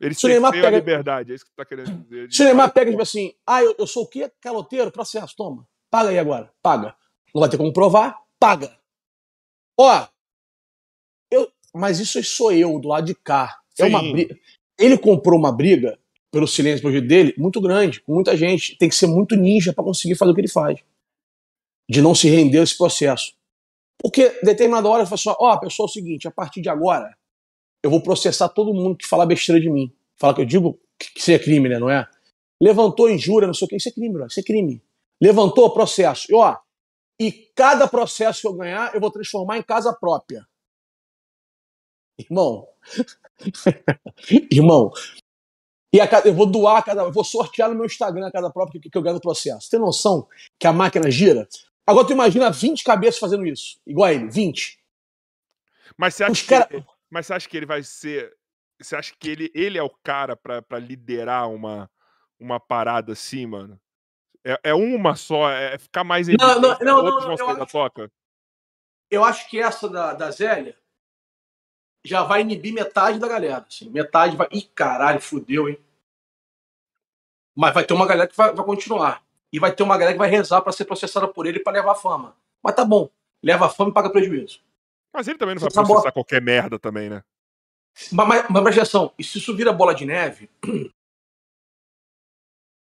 Ele Se o Neymar cerceia a pega- liberdade, é isso que tu tá querendo dizer. Se o Neymar pega e diz assim, ah, eu, eu sou o quê? Caloteiro? Processo, toma. Paga aí agora. Paga. Não vai ter como provar? Paga. Ó, eu, mas isso sou eu, do lado de cá. É uma Sim. briga. Ele comprou uma briga, pelo silêncio pelo jeito dele, muito grande, com muita gente. Tem que ser muito ninja pra conseguir fazer o que ele faz. De não se render a esse processo. Porque, determinada hora, ele fala assim: ó, pessoal, é o seguinte, a partir de agora, eu vou processar todo mundo que falar besteira de mim. Fala que eu digo que isso é crime, né? Não é? Levantou injúria, não sei o que, isso é crime, bro, isso é crime. Levantou processo. E, ó, e cada processo que eu ganhar, eu vou transformar em casa própria. Irmão. Irmão. E a eu vou doar cada. Eu vou sortear no meu Instagram a cada própria que, que eu ganho no processo. Tem noção que a máquina gira? Agora tu imagina 20 cabeças fazendo isso. Igual a ele, 20. Mas você acha Os que cara- ele- mas você acha que ele vai ser. Você acha que ele, ele é o cara pra, pra liderar uma, uma parada assim, mano? É, é uma só, é ficar mais Não, evidente, não, não, outros não, vão eu sair da toca? Eu acho que essa da, da Zélia já vai inibir metade da galera. Assim. Metade vai. Ih, caralho, fudeu, hein? Mas vai ter uma galera que vai, vai continuar. E vai ter uma galera que vai rezar pra ser processada por ele pra levar fama. Mas tá bom. Leva fama e paga prejuízo. Mas ele também não vai Essa processar bola- qualquer merda também, né? Mas, mas, mas presta atenção, e se isso vira bola de neve,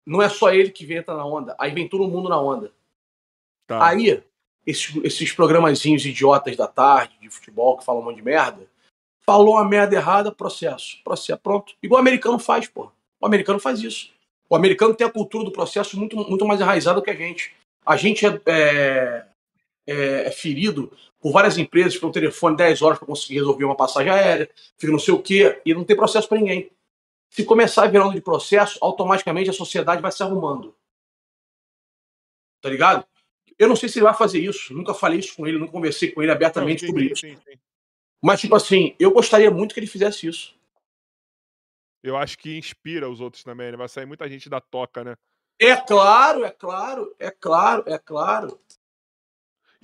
não é só ele que entra na onda, aí vem todo mundo na onda. Tá. Aí, esses, esses programazinhos idiotas da tarde, de futebol, que falam um monte de merda, falou uma merda errada, processo. Processo, pronto. Igual o americano faz, pô. O americano faz isso. O americano tem a cultura do processo muito, muito mais enraizada que a gente. A gente é, é, é ferido por várias empresas pelo telefone 10 horas para conseguir resolver uma passagem aérea, fica não sei o quê, e não tem processo para ninguém. Se começar a virar de processo, automaticamente a sociedade vai se arrumando. Tá ligado? Eu não sei se ele vai fazer isso, nunca falei isso com ele, não conversei com ele abertamente não, sim, sobre sim, isso. Sim, Mas, tipo assim, eu gostaria muito que ele fizesse isso. Eu acho que inspira os outros também, né? Vai sair muita gente da toca, né? É claro, é claro, é claro, é claro.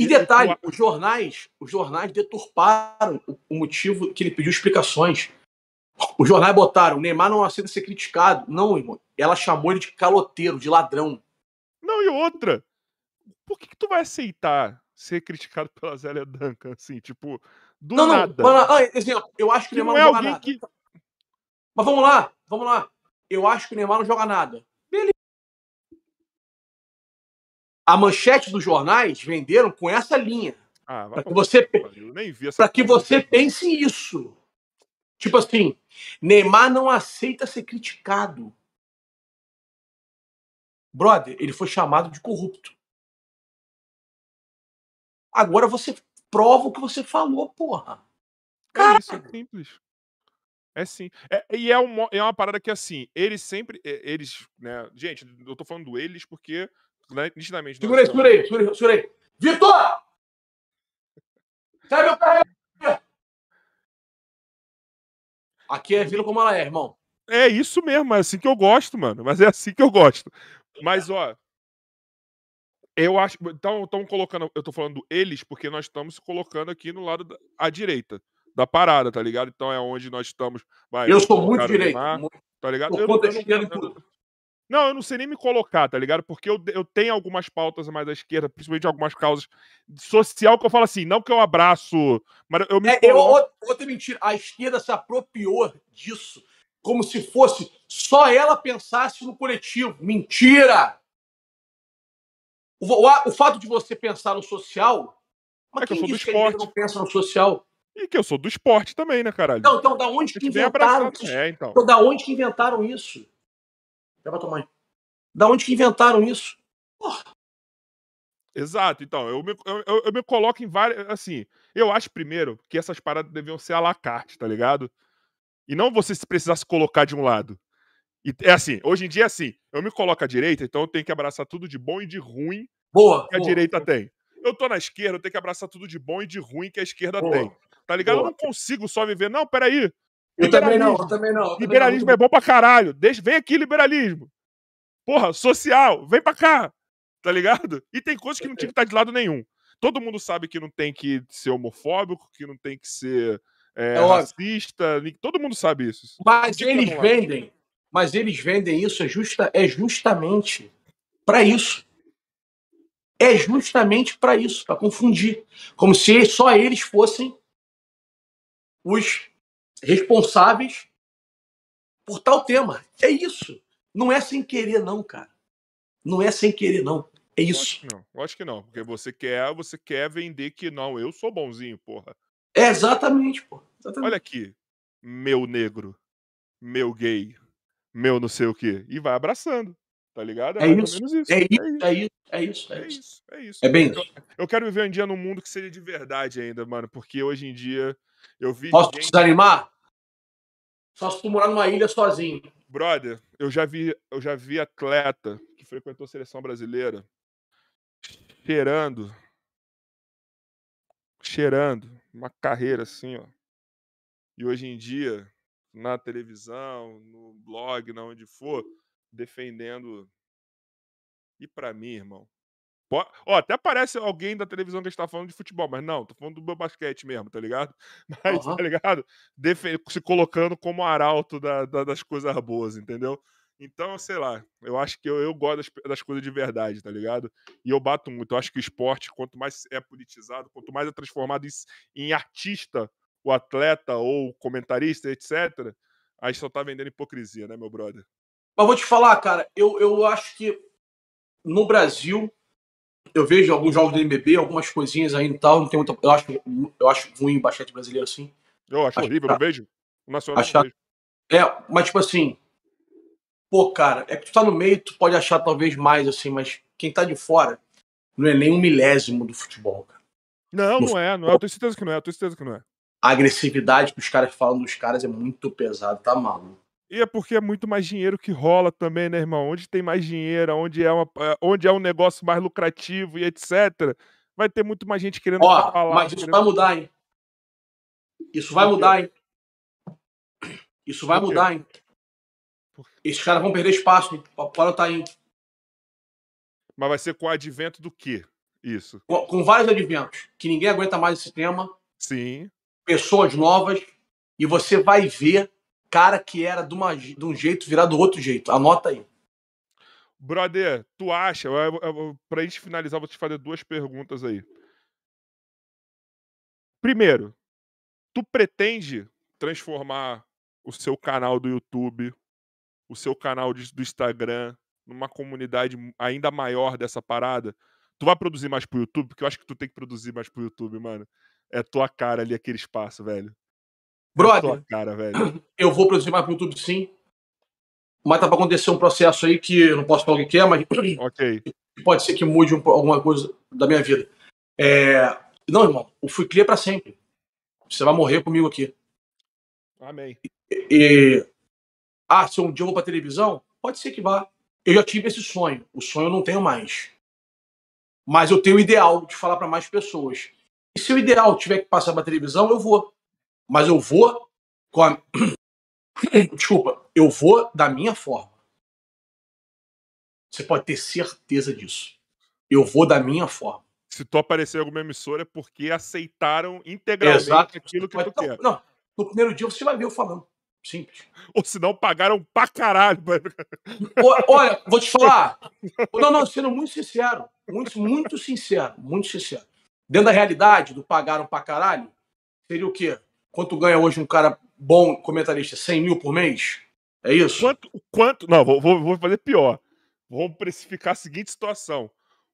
E detalhe, os jornais, os jornais deturparam o motivo que ele pediu explicações. Os jornais botaram, Neymar não aceita ser criticado. Não, irmão. Ela chamou ele de caloteiro, de ladrão. Não, e outra. Por que, que tu vai aceitar ser criticado pela Zélia Duncan, assim, tipo, do não, nada? Não, não, exemplo, eu acho que, que o Neymar não, não é joga nada. Que... Mas vamos lá, vamos lá. Eu acho que o Neymar não joga nada. A manchete dos jornais venderam com essa linha. Ah, para que você, para que você pense isso. Tipo assim, Neymar não aceita ser criticado. Brother, ele foi chamado de corrupto. Agora você prova o que você falou, porra. Cara, é isso, é simples. É sim. É, e é uma, é uma parada que, assim, eles sempre. Eles, né? Gente, eu tô falando eles porque nitidamente. Segura aí, segura aí, segura aí, segura aí. Vitor! Sai meu carro Aqui é Vila como ela é, irmão. É isso mesmo, é assim que eu gosto, mano. Mas é assim que eu gosto. Mas, ó. Eu acho. Então, estão colocando. Eu tô falando eles, porque nós estamos colocando aqui no lado da à direita da parada, tá ligado? Então é onde nós estamos. Vai, eu sou muito direito. tá ligado? Eu, eu, eu, eu, não, eu não sei nem me colocar, tá ligado? Porque eu, eu tenho algumas pautas mais à esquerda, principalmente algumas causas social, que eu falo assim, não que eu abraço, mas eu me. É, coloco... eu, outra mentira, a esquerda se apropriou disso, como se fosse só ela pensasse no coletivo. Mentira! O, o, o fato de você pensar no social. Mas é que eu sou do esporte. não pensa no social? E que eu sou do esporte também, né, caralho? Não, então da onde que inventaram isso? É, então. então. Da onde que inventaram isso? Leva tua mãe. Da onde que inventaram isso? Porra. Exato, então, eu me, eu, eu me coloco em várias. Assim, eu acho primeiro que essas paradas deviam ser à la carte, tá ligado? E não você se precisar se colocar de um lado. E é assim, hoje em dia é assim, eu me coloco à direita, então eu tenho que abraçar tudo de bom e de ruim boa, que a boa. direita tem. Eu tô na esquerda, eu tenho que abraçar tudo de bom e de ruim que a esquerda boa. tem. Tá ligado? Eu não consigo só viver. Não, peraí. Eu também não, eu também não. Eu liberalismo também não. é bom pra caralho. Deixa, vem aqui, liberalismo. Porra, social, vem pra cá. Tá ligado? E tem coisas que não tinha que estar de lado nenhum. Todo mundo sabe que não tem que ser homofóbico, que não tem que ser é, é racista. Todo mundo sabe isso. Mas eles vendem. Mas eles vendem isso é, justa, é justamente para isso. É justamente para isso, para confundir. Como se só eles fossem os responsáveis por tal tema. É isso. Não é sem querer, não, cara. Não é sem querer, não. É isso. Acho que não, acho que não. Porque você quer, você quer vender que não, eu sou bonzinho, porra. É exatamente, porra. Exatamente. Olha aqui, meu negro, meu gay, meu não sei o quê. E vai abraçando. Tá ligado? É, é isso. isso. É, é, isso. É, isso. É isso. É isso. É isso. É bem eu, eu quero viver um dia num mundo que seja de verdade ainda, mano. Porque hoje em dia eu vi. Posso gente... desanimar? Só se tu morar numa ilha sozinho. Brother, eu já vi, eu já vi atleta que frequentou a seleção brasileira cheirando, cheirando uma carreira assim, ó. E hoje em dia, na televisão, no blog, na onde for, defendendo. E para mim, irmão, Ó, até parece alguém da televisão que está falando de futebol, mas não, tô falando do meu basquete mesmo, tá ligado? Mas, uhum. tá ligado? Defe se colocando como arauto da, da, das coisas boas, entendeu? Então, sei lá, eu acho que eu, eu gosto das, das, coisas de verdade, tá ligado? E eu bato muito. Eu acho que o esporte, quanto mais é politizado, quanto mais é transformado em, em artista o atleta ou o comentarista, etc., aí só tá vendendo hipocrisia, né, meu brother? Mas vou te falar, cara, eu, eu acho que no Brasil, eu vejo alguns jogos do NBB, algumas coisinhas aí e tal, não tem muita, eu acho, eu acho ruim o basquete brasileiro assim. Eu acho, acho horrível, tá. não vejo. O Nacional achar, não vejo. É, mas tipo assim, pô, cara, é que tu tá no meio, tu pode achar talvez mais assim, mas quem tá de fora não é nem um milésimo do futebol, cara. Não, não é, não é. Eu tenho certeza que não é, eu tenho certeza que não é. A agressividade que os caras falam dos caras é muito pesado, tá maluco. E é porque é muito mais dinheiro que rola também, né, irmão? Onde tem mais dinheiro, onde é, uma, onde é um negócio mais lucrativo e etc., vai ter muito mais gente querendo Ó, falar. Mas isso querendo... vai mudar, hein? Isso vai mudar, hein? Isso vai mudar, hein? Esses caras vão perder espaço, hein? Pode tá aí. Mas vai ser com o advento do quê? Isso. Com, com vários adventos. Que ninguém aguenta mais esse tema. Sim. Pessoas novas. E você vai ver cara que era de, uma, de um jeito virar do outro jeito. Anota aí. Brother, tu acha? Eu, eu, pra gente finalizar, vou te fazer duas perguntas aí. Primeiro, tu pretende transformar o seu canal do YouTube, o seu canal de, do Instagram, numa comunidade ainda maior dessa parada? Tu vai produzir mais pro YouTube? Porque eu acho que tu tem que produzir mais pro YouTube, mano. É tua cara ali, aquele espaço, velho. Brother, cara, velho. eu vou produzir mais pro YouTube sim. Mas tá pra acontecer um processo aí que eu não posso falar o que é, mas ok pode ser que mude um, alguma coisa da minha vida. É... Não, irmão, o Fui Clear é pra sempre. Você vai morrer comigo aqui. Amém. E, e... Ah, se um dia eu vou pra televisão, pode ser que vá. Eu já tive esse sonho. O sonho eu não tenho mais. Mas eu tenho o ideal de falar para mais pessoas. E se o ideal tiver que passar pra televisão, eu vou. Mas eu vou com a. Desculpa, eu vou da minha forma. Você pode ter certeza disso. Eu vou da minha forma. Se tu aparecer em alguma emissora é porque aceitaram integralmente Exato. aquilo que tu não, quer. não, no primeiro dia você vai ver eu falando. Simples. Ou se não, pagaram pra caralho. O- Olha, vou te falar. Não, não, sendo muito sincero. Muito, muito sincero. Muito sincero. Dentro da realidade do pagaram pra caralho, seria o quê? Quanto ganha hoje um cara bom comentarista? 100 mil por mês? É isso? Quanto, o quanto. Não, vou, vou, fazer pior. Vamos precificar a seguinte situação.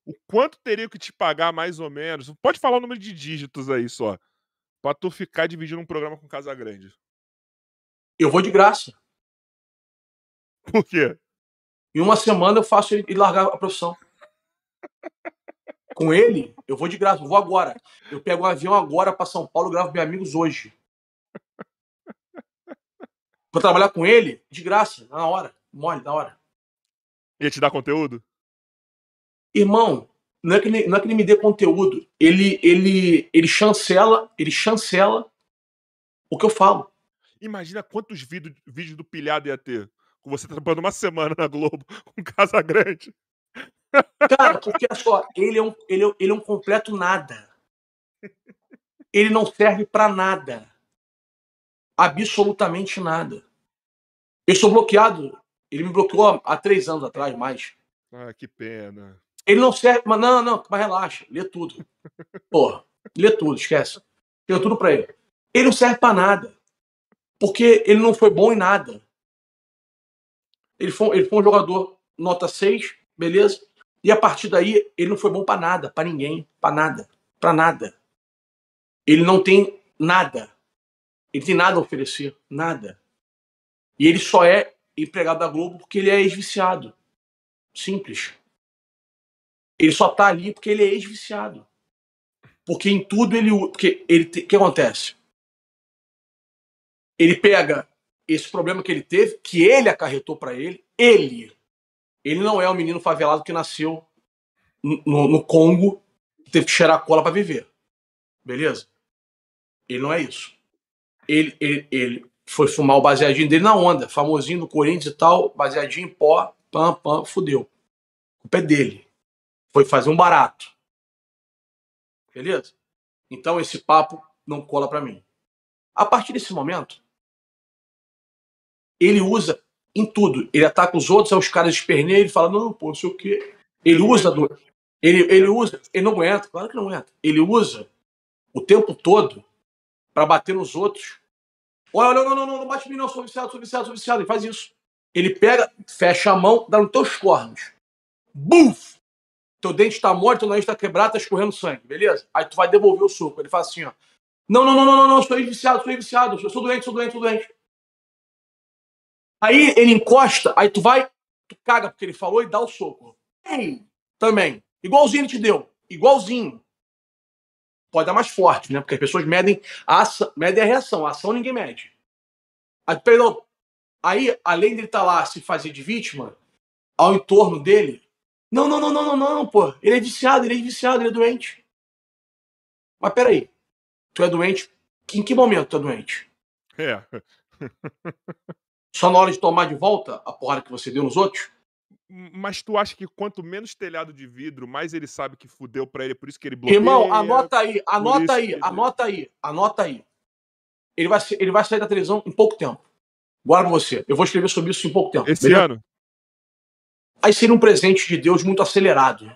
O quanto teria que te pagar mais ou menos? Pode falar o número de dígitos aí só. Pra tu ficar dividindo um programa com Casa Grande. Eu vou de graça. Por quê? Em uma semana eu faço ele largar a profissão. Com ele, eu vou de graça, eu vou agora. Eu pego um avião agora para São Paulo e gravo meus amigos hoje. Vou trabalhar com ele de graça, na hora. Mole, na hora. Ia te dar conteúdo? Irmão, não é que ele, não é que ele me dê conteúdo. Ele, ele, ele chancela, ele chancela o que eu falo. Imagina quantos vídeo, vídeos do pilhado ia ter. Com você trabalhando uma semana na Globo com Casa Grande. Cara, porque olha só, ele é um, ele é, ele é um completo nada. Ele não serve pra nada. Absolutamente nada. Eu sou bloqueado. Ele me bloqueou há três anos atrás, mais. Ah, que pena. Ele não serve. Mas não, não, mas relaxa. Lê tudo. Porra, lê tudo, esquece. Lê tudo pra ele. Ele não serve pra nada. Porque ele não foi bom em nada. Ele foi, ele foi um jogador nota 6, beleza? E a partir daí, ele não foi bom pra nada, pra ninguém, pra nada, pra nada. Ele não tem nada. Ele tem nada a oferecer, nada. E ele só é empregado da Globo porque ele é ex-viciado. Simples. Ele só tá ali porque ele é ex-viciado. Porque em tudo ele. Porque ele. O que acontece? Ele pega esse problema que ele teve, que ele acarretou pra ele, ele. Ele não é um menino favelado que nasceu no, no Congo, teve que cheirar cola pra viver. Beleza? Ele não é isso. Ele, ele, ele foi fumar o baseadinho dele na onda, famosinho do Corinthians e tal, baseadinho em pó, pam, pam, fudeu. A culpa é dele. Foi fazer um barato. Beleza? Então esse papo não cola pra mim. A partir desse momento, ele usa em tudo. Ele ataca os outros, aí os caras esperneiam, ele fala, não, pô, não sei o quê. Ele usa do... ele, ele usa, ele não aguenta, claro que não aguenta. Ele usa o tempo todo pra bater nos outros. Olha, olha, não, não, não, não bate em mim, não, sou viciado, sou viciado, sou viciado. Ele faz isso. Ele pega, fecha a mão, dá nos teus cornos. Buf! Teu dente tá morto, teu nariz tá quebrado, tá escorrendo sangue, beleza? Aí tu vai devolver o soco. Ele faz assim, ó. Não, não, não, não, não, não, sou viciado, sou viciado, eu sou doente, sou doente, sou doente. Aí ele encosta, aí tu vai, tu caga porque ele falou e dá o soco. Ei, também. Igualzinho ele te deu. Igualzinho. Pode dar mais forte, né? Porque as pessoas medem a, ação, medem a reação. A ação ninguém mede. Aí, perdão. Aí, além de estar tá lá se fazer de vítima, ao entorno dele. Não, não, não, não, não, não, pô. Ele é viciado, ele é viciado, ele é doente. Mas peraí. Tu é doente? Em que momento tu é doente? É. Só na hora de tomar de volta a porrada que você deu nos outros? Mas tu acha que quanto menos telhado de vidro, mais ele sabe que fudeu pra ele, por isso que ele bloqueia? Irmão, anota aí, anota aí, ele... anota aí, anota aí. Ele vai, ele vai sair da televisão em pouco tempo. Guarda você. Eu vou escrever sobre isso em pouco tempo. Esse beleza? ano? Aí seria um presente de Deus muito acelerado.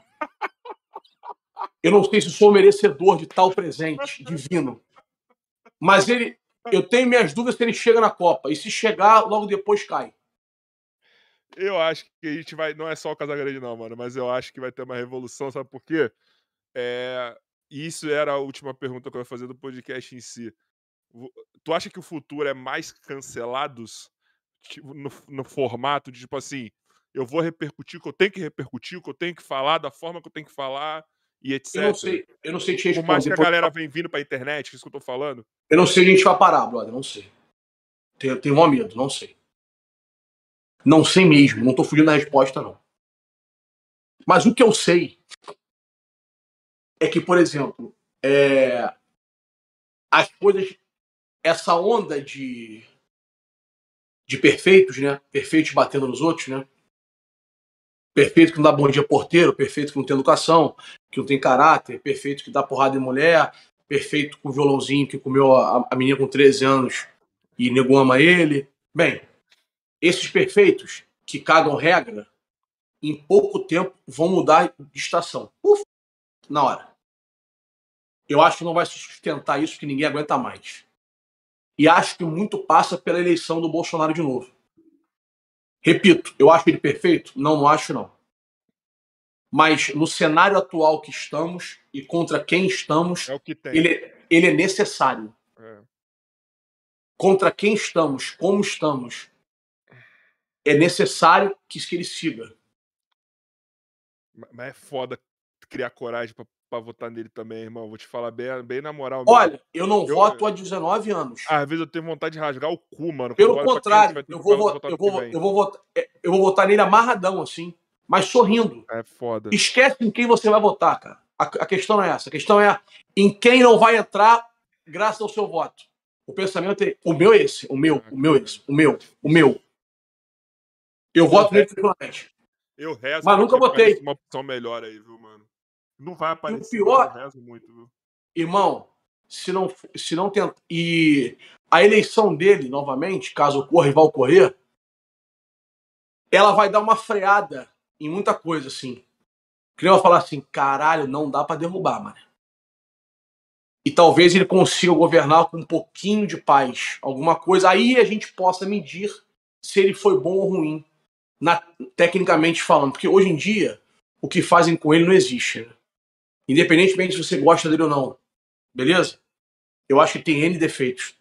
Eu não sei se sou merecedor de tal presente divino. Mas ele, eu tenho minhas dúvidas se ele chega na Copa. E se chegar, logo depois cai. Eu acho que a gente vai. Não é só o Casagrande, não, mano. Mas eu acho que vai ter uma revolução, sabe por quê? É, isso era a última pergunta que eu ia fazer do podcast em si. Tu acha que o futuro é mais cancelados tipo, no, no formato de tipo assim, eu vou repercutir o que eu tenho que repercutir, o que eu tenho que falar, da forma que eu tenho que falar e etc. Eu não sei, eu não sei te responder. Por mais que a galera vem vindo pra internet, é isso que eu tô falando. Eu não sei onde a gente vai parar, brother, não sei. Tenho, tenho um medo, não sei. Não sei mesmo, não tô fugindo da resposta, não. Mas o que eu sei é que, por exemplo, é... as coisas, essa onda de, de perfeitos, né? Perfeitos batendo nos outros, né? Perfeito que não dá bom dia porteiro, perfeito que não tem educação, que não tem caráter, perfeito que dá porrada em mulher, perfeito com violãozinho que comeu a, a menina com 13 anos e nego ama ele. Bem, esses perfeitos que cagam regra, em pouco tempo vão mudar de estação. Uf, na hora. Eu acho que não vai sustentar isso, que ninguém aguenta mais. E acho que muito passa pela eleição do Bolsonaro de novo. Repito, eu acho ele perfeito? Não, não acho não. Mas no cenário atual que estamos e contra quem estamos, é ele, ele é necessário. É. Contra quem estamos, como estamos, é necessário que, que ele siga. Mas é foda criar coragem pra, pra votar nele também, irmão. Vou te falar bem, bem na moral. Olha, mesmo. eu não eu, voto há 19 anos. Às vezes eu tenho vontade de rasgar o cu, mano. Pelo contrário, eu vou, votar, eu, vou, eu, vou votar, é, eu vou votar nele amarradão, assim, mas sorrindo. É foda. Esquece em quem você vai votar, cara. A, a questão não é essa. A questão é em quem não vai entrar graças ao seu voto. O pensamento é. O meu é esse. O meu, o meu é esse. O meu, o meu. Eu voto nele tranquilamente. Eu rezo. Mas nunca botei. Uma opção melhor aí, viu, mano? Não vai aparecer. E o pior. Eu rezo muito, viu? Irmão, se não, se não tenta. E a eleição dele, novamente, caso ocorra e vá ocorrer, ela vai dar uma freada em muita coisa, assim. Queria falar assim, caralho, não dá para derrubar, mano. E talvez ele consiga governar com um pouquinho de paz, alguma coisa. Aí a gente possa medir se ele foi bom ou ruim na, tecnicamente falando. Porque hoje em dia, o que fazem com ele não existe. Né? Independentemente se você gosta dele ou não. Beleza? Eu acho que tem N defeitos.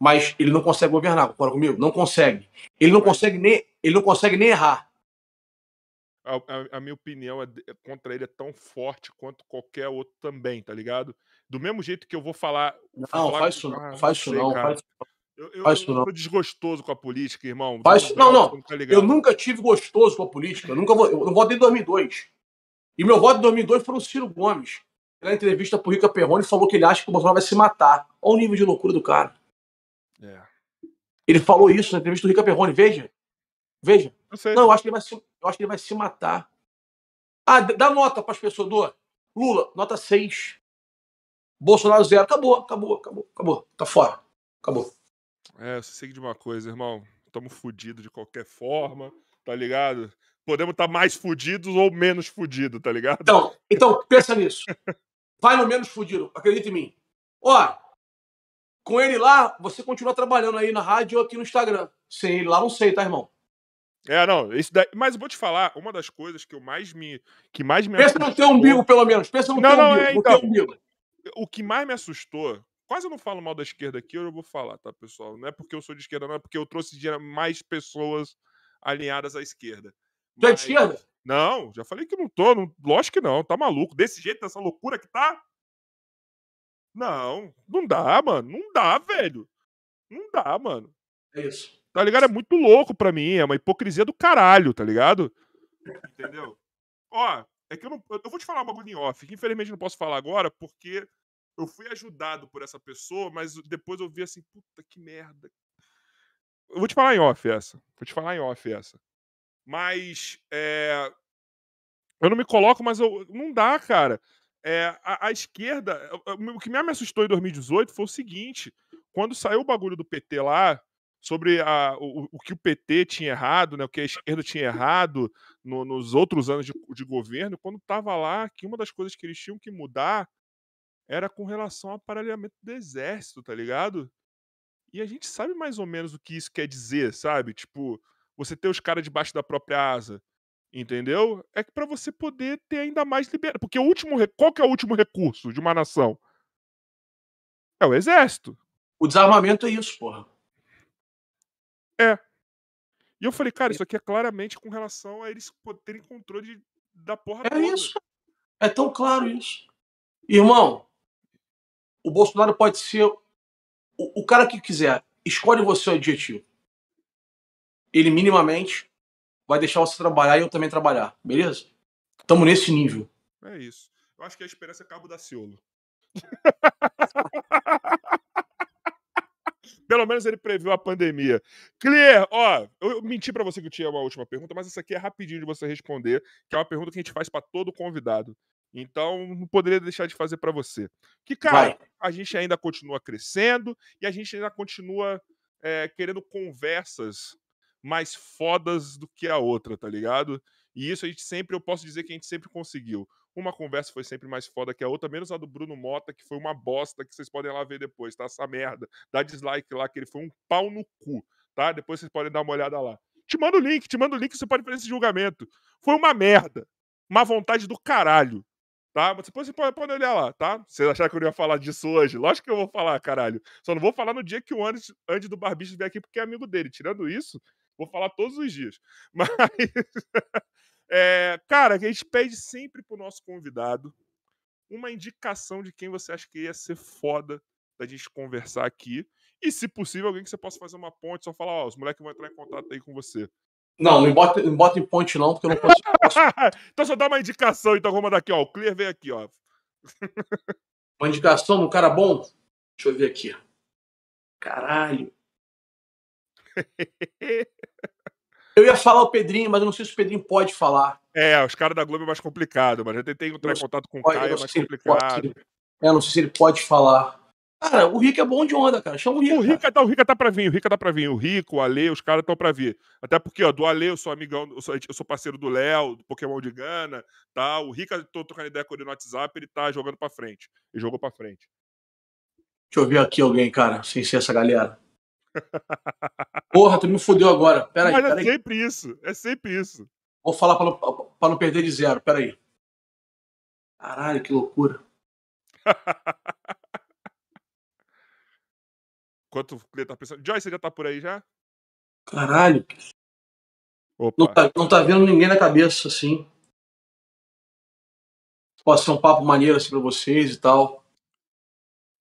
Mas ele não consegue governar, concorda comigo? Não consegue. Ele não consegue nem, ele não consegue nem errar. A, a, a minha opinião é, é, contra ele é tão forte quanto qualquer outro também, tá ligado? Do mesmo jeito que eu vou falar. Não, falar faz isso não, ah, faz isso não, faz, eu, eu, Faz eu não. desgostoso com a política, irmão. Faz, não, não. Tá eu nunca tive gostoso com a política. Eu nunca vou, eu não votei em 2002. E meu voto em 2002 foi o Ciro Gomes. Na entrevista pro Rica Perrone falou que ele acha que o Bolsonaro vai se matar. Olha o nível de loucura do cara. É. Ele falou isso na entrevista do Rica Perrone. Veja. Veja. Eu não, eu acho, que ele vai se, eu acho que ele vai se matar. Ah, dá nota para as pessoas. Do Lula, nota 6. Bolsonaro, zero. Acabou, acabou, acabou, acabou. Tá fora. Acabou. É, eu sei de uma coisa, irmão. Estamos fodidos de qualquer forma, tá ligado? Podemos estar tá mais fodidos ou menos fodidos, tá ligado? Então, então, pensa nisso. Vai no menos fudido, acredita em mim. Ó, com ele lá, você continua trabalhando aí na rádio ou aqui no Instagram. Sem ele lá, não sei, tá, irmão? É, não, isso daí, mas eu vou te falar, uma das coisas que eu mais me que mais me Pensa no teu umbigo, pelo menos. Pensa no Não, teu não, umbigo. é, então. teu umbigo. o que mais me assustou, quase eu não falo mal da esquerda aqui, eu vou falar, tá, pessoal? Não é porque eu sou de esquerda, não é porque eu trouxe mais pessoas alinhadas à esquerda. Tu é de Mas- esquerda? Não, já falei que não tô, não, lógico que não, tá maluco. Desse jeito, dessa loucura que tá? Não, não dá, mano, não dá, velho. Não dá, mano. É isso. Tá ligado? É muito louco pra mim, é uma hipocrisia do caralho, tá ligado? Entendeu? Ó, é que eu não. Eu vou te falar uma bagulho em off, que infelizmente não posso falar agora, porque eu fui ajudado por essa pessoa, mas depois eu vi assim, puta que merda. Eu vou te falar em off essa. Vou te falar em off essa. Mas. É, eu não me coloco, mas eu, não dá, cara. É, a, a esquerda. O que me assustou em 2018 foi o seguinte: quando saiu o bagulho do PT lá, sobre a, o, o que o PT tinha errado, né, o que a esquerda tinha errado no- nos outros anos de, de governo, quando tava lá, que uma das coisas que eles tinham que mudar era com relação ao aparelhamento do exército, tá ligado? E a gente sabe mais ou menos o que isso quer dizer, sabe? Tipo, você ter os caras debaixo da própria asa, entendeu? É que pra você poder ter ainda mais liberdade. Porque o último, qual que é o último recurso de uma nação? É o exército. O desarmamento é isso, porra. E eu falei, cara, isso aqui é claramente com relação a eles terem controle de- da porra É toda. isso. É tão claro isso. Irmão, o Bolsonaro pode ser o, o cara que quiser. Escolhe você o adjetivo. Ele minimamente vai deixar você trabalhar e eu também trabalhar. Beleza? Tamo nesse nível. É isso. Eu acho que a esperança é Cabo da Ciolo. Pelo menos ele previu a pandemia. Clear, ó, eu menti pra você que eu tinha uma última pergunta, mas essa aqui é rapidinho de você responder, que é uma pergunta que a gente faz pra todo convidado. Então, não poderia deixar de fazer pra você. Que, cara, Vai. a gente ainda continua crescendo e a gente ainda continua é, querendo conversas mais fodas do que a outra, tá ligado? E isso a gente sempre, eu posso dizer que a gente sempre conseguiu. Uma conversa foi sempre mais foda que a outra, menos a do Bruno Mota, que foi uma bosta, que vocês podem lá ver depois, tá? Essa merda. Dá dislike lá, que ele foi um pau no cu, tá? Depois vocês podem dar uma olhada lá. Te manda o link, te manda o link, você pode fazer esse julgamento. Foi uma merda. Má vontade do caralho. Tá? Depois você pode, olhar lá, tá? Vocês acharam que eu ia falar disso hoje? Lógico que eu vou falar, caralho. Só não vou falar no dia que o Andy, Andy do Barbicho vier aqui, porque é amigo dele. Tirando isso, vou falar todos os dias. Mas, é, cara, a gente pede sempre pro nosso convidado uma indicação de quem você acha que ia ser foda da gente conversar aqui. E, se possível, alguém que você possa fazer uma ponte, só falar, ó, os moleques vão entrar em contato aí com você. Não, não bota, não bota em ponte, não, porque eu não posso. posso- então só dá uma indicação, então vamos mandar aqui, ó. O Clear vem aqui, ó. Uma indicação um cara bom? Deixa eu ver aqui. Caralho. Eu ia falar o Pedrinho, mas eu não sei se o Pedrinho pode falar. É, os caras da Globo é mais complicado, mas eu tentei entrar em contato com o Pode- Caio, é mais pode- complicado. ele- É, eu não sei se ele pode falar. Cara, o Rico é bom de onda, cara. Chama o Rico. O cara. Rica, tá, o Rica tá pra vir, o Rica tá pra vir. O Rico, o Ale, os caras estão pra vir. Até porque, ó, do Ale eu sou amigão, eu sou, eu sou parceiro do Léo, do Pokémon de Gana, tá? O Rica, tô trocando ideia com ele no WhatsApp, ele tá jogando pra frente. Ele jogou pra frente. Deixa eu ver aqui alguém, cara, sem ser essa galera. Porra, tu me fudeu agora. Pera aí, Mas é pera aí. sempre isso, é sempre isso. Vou falar pra não, pra não perder de zero. Pera aí. Caralho, que loucura. Enquanto o Clear tá pensando. Joyce, você já tá por aí já? Caralho. Não tá, não tá vendo ninguém na cabeça, assim. Pode ser um papo maneiro assim pra vocês e tal.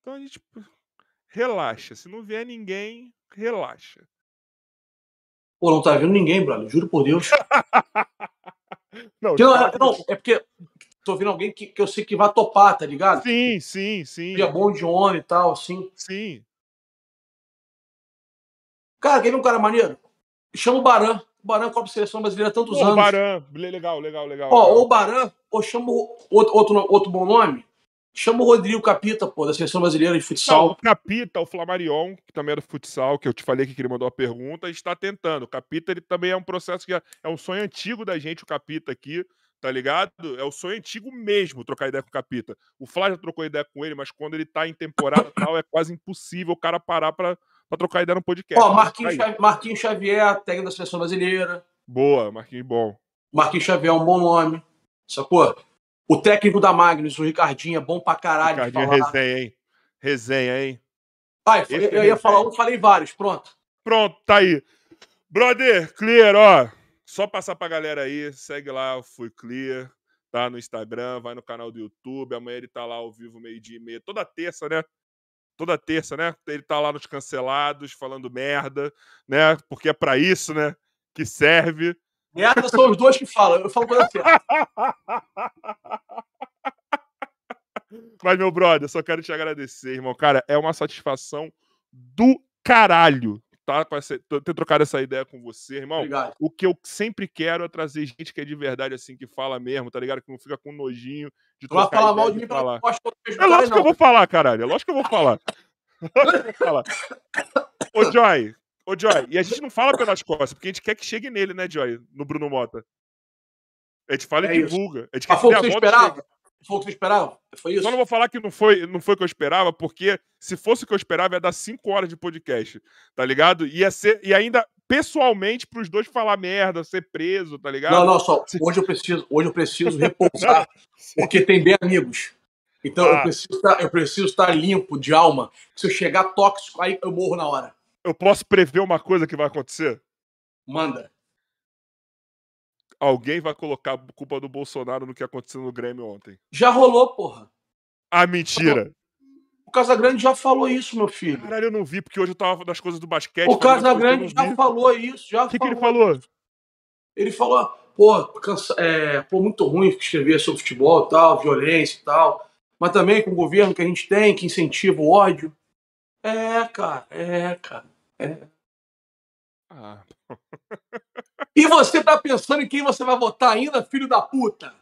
Então a gente. Relaxa. Se não vier ninguém, relaxa. Pô, não tá vendo ninguém, brother. Juro por Deus. Não, não, é- não, é porque tô vendo alguém que, que eu sei que vai topar, tá ligado? Sim, sim, sim. Que é bom de homem e tal, assim. Sim. Cara, quer ver um cara maneiro? Chama o Baran. O Baran Copa Seleção Brasileira há tantos Pô, anos. Baran. Legal, legal, legal. Ó, legal. ou o Baran, ou chama o- outro, outro, outro bom nome. Chama o Rodrigo Capita, pô, da Seleção Brasileira de Não, Futsal. o Capita, o Flamarion, que também do futsal, que eu te falei que ele mandou a pergunta, está tentando. O Capita, ele também é um processo que é, é um sonho antigo da gente, o Capita aqui, tá ligado? É o sonho antigo mesmo trocar ideia com o Capita. O Flá já trocou ideia com ele, mas quando ele tá em temporada tal, é quase impossível o cara parar pra, pra trocar ideia no podcast. Ó, Marquinhos, Xavier, Marquinhos Xavier, técnico da seleção brasileira. Boa, Marquinhos bom. Marquinhos Xavier é um bom nome. Sacou? O técnico da Magnus, o Ricardinho, é bom pra caralho. Ricardinho é resenha, hein? Resenha, hein? Ah, eu, eu ia falar um, falei vários, pronto. Pronto, tá aí. Brother, clear, ó. Só passar pra galera aí, segue lá, Fui Clear, tá no Instagram, vai no canal do YouTube. Amanhã ele tá lá ao vivo, meio-dia e meia. Toda terça, né? Toda terça, né? Ele tá lá nos cancelados, falando merda, né? Porque é pra isso, né? Que serve. Merda são os dois que falam. Eu falo coisa certa. Mas, meu brother, só quero te agradecer, irmão. Cara, é uma satisfação do caralho tá, ter trocado essa ideia com você, irmão. Obrigado. O que eu sempre quero é trazer gente que é de verdade, assim, que fala mesmo, tá ligado? Que não fica com nojinho de trocar vai falar mal de mim falar. É lógico que eu vou falar, caralho. É lógico que eu vou falar. Falar. Ô, Joy, ô, Joy, e a gente não fala pelas costas, porque a gente quer que chegue nele, né, Joy? No Bruno Mota. A gente fala é e divulga. A gente Mas quer foi o que você esperava? Foi o que você esperava? Foi isso? Só não vou falar que não foi, não foi o que eu esperava, porque se fosse o que eu esperava, ia dar 5 horas de podcast, tá ligado? Ia ser, e ainda pessoalmente pros dois falar merda, ser preso, tá ligado? Não, não, só. Hoje eu preciso, hoje eu preciso repousar, porque tem bem amigos. Então ah. eu, preciso estar, eu preciso estar limpo de alma. Se eu chegar tóxico, aí eu morro na hora. Eu posso prever uma coisa que vai acontecer? Manda alguém vai colocar a culpa do Bolsonaro no que aconteceu no Grêmio ontem. Já rolou, porra. Ah, mentira. O Casagrande já falou isso, meu filho. Caralho, eu não vi, porque hoje eu tava das coisas do basquete. O Casagrande já falou isso. Já o que, que ele falou? Ele falou, pô, cansa... é, pô, muito ruim escrever sobre futebol e tal, violência e tal. Mas também com o governo que a gente tem, que incentiva o ódio. É, cara, é, cara. É. Ah. E você tá pensando em quem você vai votar ainda, filho da puta?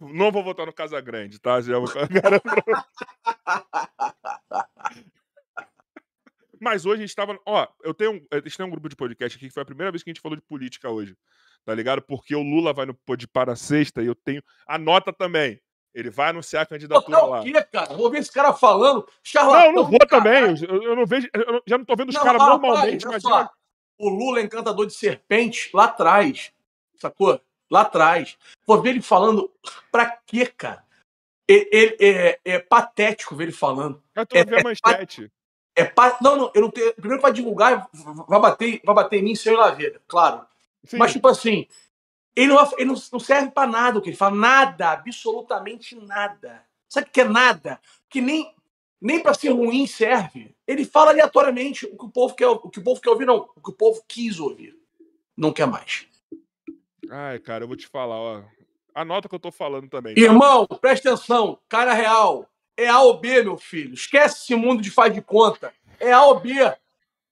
Não vou votar no Casa Grande, tá? Já vou... Mas hoje a gente tava. Ó, eu tenho. A gente tem um grupo de podcast aqui que foi a primeira vez que a gente falou de política hoje. Tá ligado? Porque o Lula vai no de para sexta e eu tenho. Anota também. Ele vai anunciar a candidatura Botar lá. O quê, cara? Vou ver esse cara falando. Charlatão, não, eu não vou também. Eu, eu, não vejo. Eu já não tô vendo os caras normalmente, mas o Lula é encantador de serpente lá atrás, sacou? Lá atrás. Vou ver ele falando, pra quê, cara? É, é, é patético ver ele falando. Eu tô é, ver a manchete. É, pa... Não, não, eu não tenho. Primeiro pra divulgar, vai bater, vai bater em mim sem laveira, claro. Sim. Mas, tipo assim, ele, não, ele não serve pra nada o que ele fala. Nada, absolutamente nada. Sabe o que é nada? Que nem nem para ser ruim serve. Ele fala aleatoriamente o que o povo quer, o que o povo quer ouvir, não, o que o povo quis ouvir. Não quer mais. Ai, cara, eu vou te falar, ó. Anota o que eu tô falando também. Irmão, presta atenção, cara real. É A ou B, meu filho. Esquece esse mundo de faz de conta. É A ou B.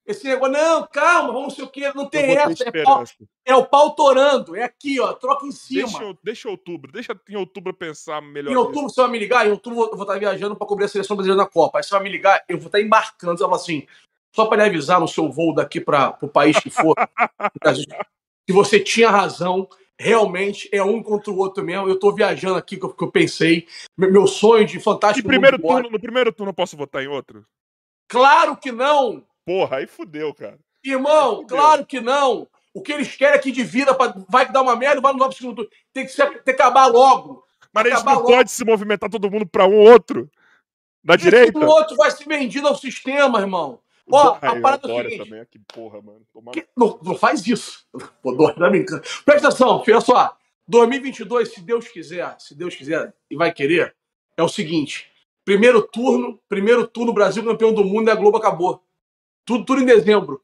Esse negócio, não, calma, vamos sei o quê, não tem essa. É, pau, é, o pau torando, é aqui, ó, troca em cima. Deixa, deixa outubro, deixa em outubro pensar melhor. Em outubro você vai me ligar, em outubro eu vou estar viajando para cobrir a seleção brasileira na Copa. Aí você vai me ligar, eu vou estar embarcando, você vai falar assim, só para lhe avisar no seu voo daqui para o país que for, que você tinha razão, realmente é um contra o outro mesmo. Eu estou viajando aqui, que eu, que eu pensei, meu sonho de fantástico. E primeiro turno, no primeiro turno eu posso votar em outro? Claro que não! Porra, aí fudeu, cara. Irmão, fudeu. claro que não. O que eles querem aqui de vida pra, vai dar uma merda, vai no novo segundo turno. Tem que, ser, tem que acabar logo. Mas gente não pode se movimentar todo mundo para um outro. Da Esse direita. O outro vai se vendido ao sistema, irmão. Ó, a parada é o seguinte. Também, que porra, mano. Que, não, não faz isso. Pô, tá brincando. Presta atenção, olha só. 2022, se Deus quiser, se Deus quiser e vai querer, é o seguinte. Primeiro turno, primeiro turno, Brasil campeão do mundo e a Globo acabou. Tudo, tudo em dezembro.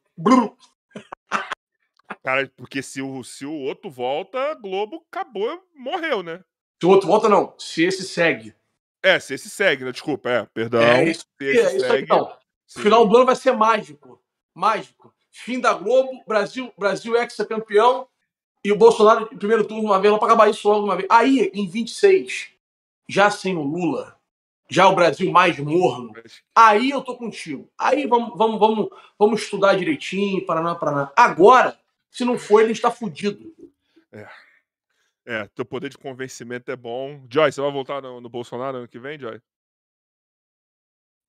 Cara, porque se o, se o outro volta, Globo acabou, morreu, né? Se o outro volta, não. Se esse segue. É, se esse segue, né? Desculpa, é, perdão. É isso, se esse é, isso segue, não. O final do ano vai ser mágico. Mágico. Fim da Globo, Brasil, Brasil ex-campeão e o Bolsonaro em primeiro turno uma vez, vamos acabar isso logo uma vez. Aí, em 26, já sem o Lula, já o Brasil mais morno, aí eu tô contigo. Aí vamos, vamos, vamos, vamos estudar direitinho, Paraná, Paraná. Agora, se não for, ele está fudido. É. É, teu poder de convencimento é bom. Joy, você vai voltar no, no Bolsonaro ano que vem, Joy?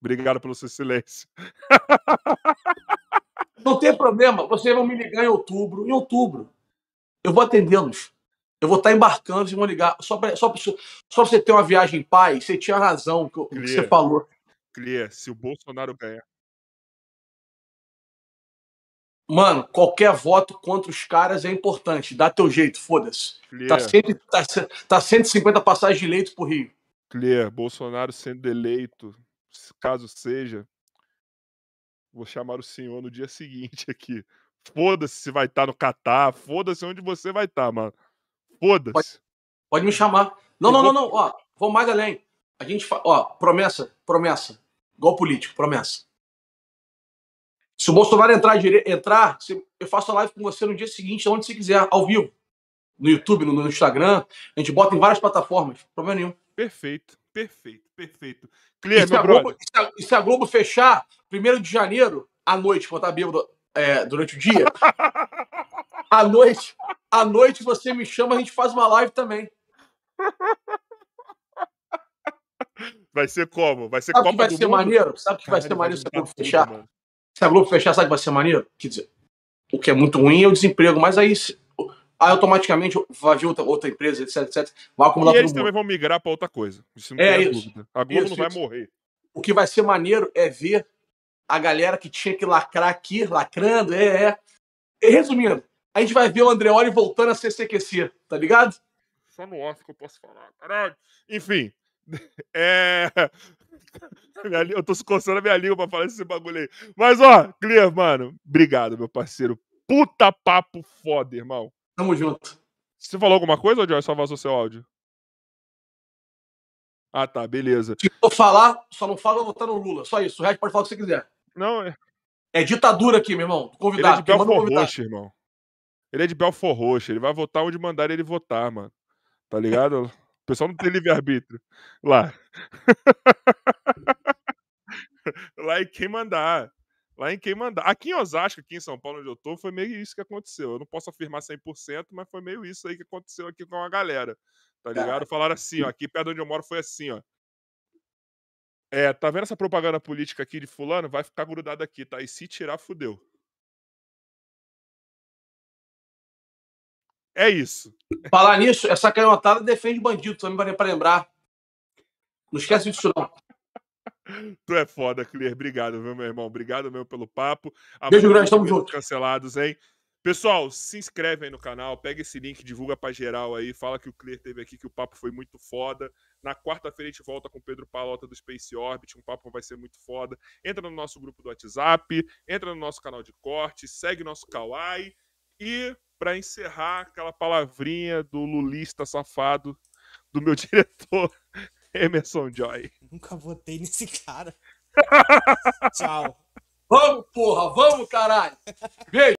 Obrigado pelo seu silêncio. Não tem problema, vocês vão me ligar em outubro. Em outubro, eu vou atendê-los. Eu vou estar embarcando, vocês vão ligar. Só para só, só você ter uma viagem em paz, você tinha razão que, que você falou. Clear, se o Bolsonaro ganhar. Mano, qualquer voto contra os caras é importante. Dá teu jeito, foda-se. Tá, tá, tá 150 passagens de leito pro Rio. Clear, Bolsonaro sendo eleito, caso seja, vou chamar o senhor no dia seguinte aqui. Foda-se se vai estar tá no Catar, foda-se onde você vai estar, tá, mano. Foda-se. Pode, pode, me chamar. Não, não, vou... não, não, ó, vou mais além. A gente, fa... ó, promessa, promessa. Igual político, promessa. Se o Bolsonaro entrar, entrar eu faço a live com você no dia seguinte, onde você quiser, ao vivo. No YouTube, no, no Instagram. A gente bota em várias plataformas. Problema nenhum. Perfeito, perfeito, perfeito. Clear, e, se Globo, e, se a, e se a Globo fechar, primeiro de janeiro, à noite, quando tá bêbado é, durante o dia, à noite, à noite você me chama, a gente faz uma live também. Vai ser como? Vai ser sabe Copa que vai do ser Mundo? maneiro? Sabe que vai ser maneiro se a Globo fechar? Mano. Se a Globo fechar, sabe que vai ser maneiro? Quer dizer, o que é muito ruim é o desemprego, mas aí, aí automaticamente vai vir outra, outra empresa, etc, etc. Vai acumular e eles também vão migrar para outra coisa. Isso não é isso. Dúvida. A Globo isso, não vai isso. morrer. O que vai ser maneiro é ver a galera que tinha que lacrar aqui, lacrando, é, é. E, resumindo, a gente vai ver o Andreoli voltando a ser CQC, tá ligado? Só no off que eu posso falar, caralho. Enfim, é. eu tô se coçando a minha língua pra falar esse bagulho aí. Mas, ó, Clear, mano, obrigado, meu parceiro. Puta papo foda, irmão. Tamo junto. Você falou alguma coisa, ou Joy? Só vazou seu áudio? Ah, tá, beleza. Se eu falar, só não fala votar no Lula. Só isso. O resto pode falar o que você quiser. Não, é. É ditadura aqui, meu irmão. Convidado. Ele é de Belfor Roxo, irmão. Ele é de Belfor Roxo. Ele vai votar onde mandar ele votar, mano. Tá ligado? O pessoal não tem livre-arbítrio. Lá. Lá em quem mandar. Lá em quem mandar. Aqui em Osasco, aqui em São Paulo, onde eu tô, foi meio isso que aconteceu. Eu não posso afirmar 100%, mas foi meio isso aí que aconteceu aqui com a galera. Tá ligado? Falaram assim, ó. Aqui perto onde eu moro foi assim, ó. É, tá vendo essa propaganda política aqui de fulano? Vai ficar grudado aqui, tá? E se tirar, fudeu. É isso. Falar nisso, essa canhotada defende bandido também, para lembrar. Não esquece disso, não. Tu é foda, Clear. Obrigado, viu, meu irmão? Obrigado mesmo pelo papo. Beijo grande, tamo junto. Cancelados, hein? Pessoal, se inscreve aí no canal, pega esse link, divulga pra geral aí, fala que o Clear teve aqui, que o papo foi muito foda. Na quarta-feira a gente volta com o Pedro Palota do Space Orbit, um papo vai ser muito foda. Entra no nosso grupo do WhatsApp, entra no nosso canal de corte, segue nosso Kawaii e para encerrar aquela palavrinha do lulista safado do meu diretor Emerson Joy. Nunca votei nesse cara. Tchau. Vamos, porra, vamos, caralho. Beijo.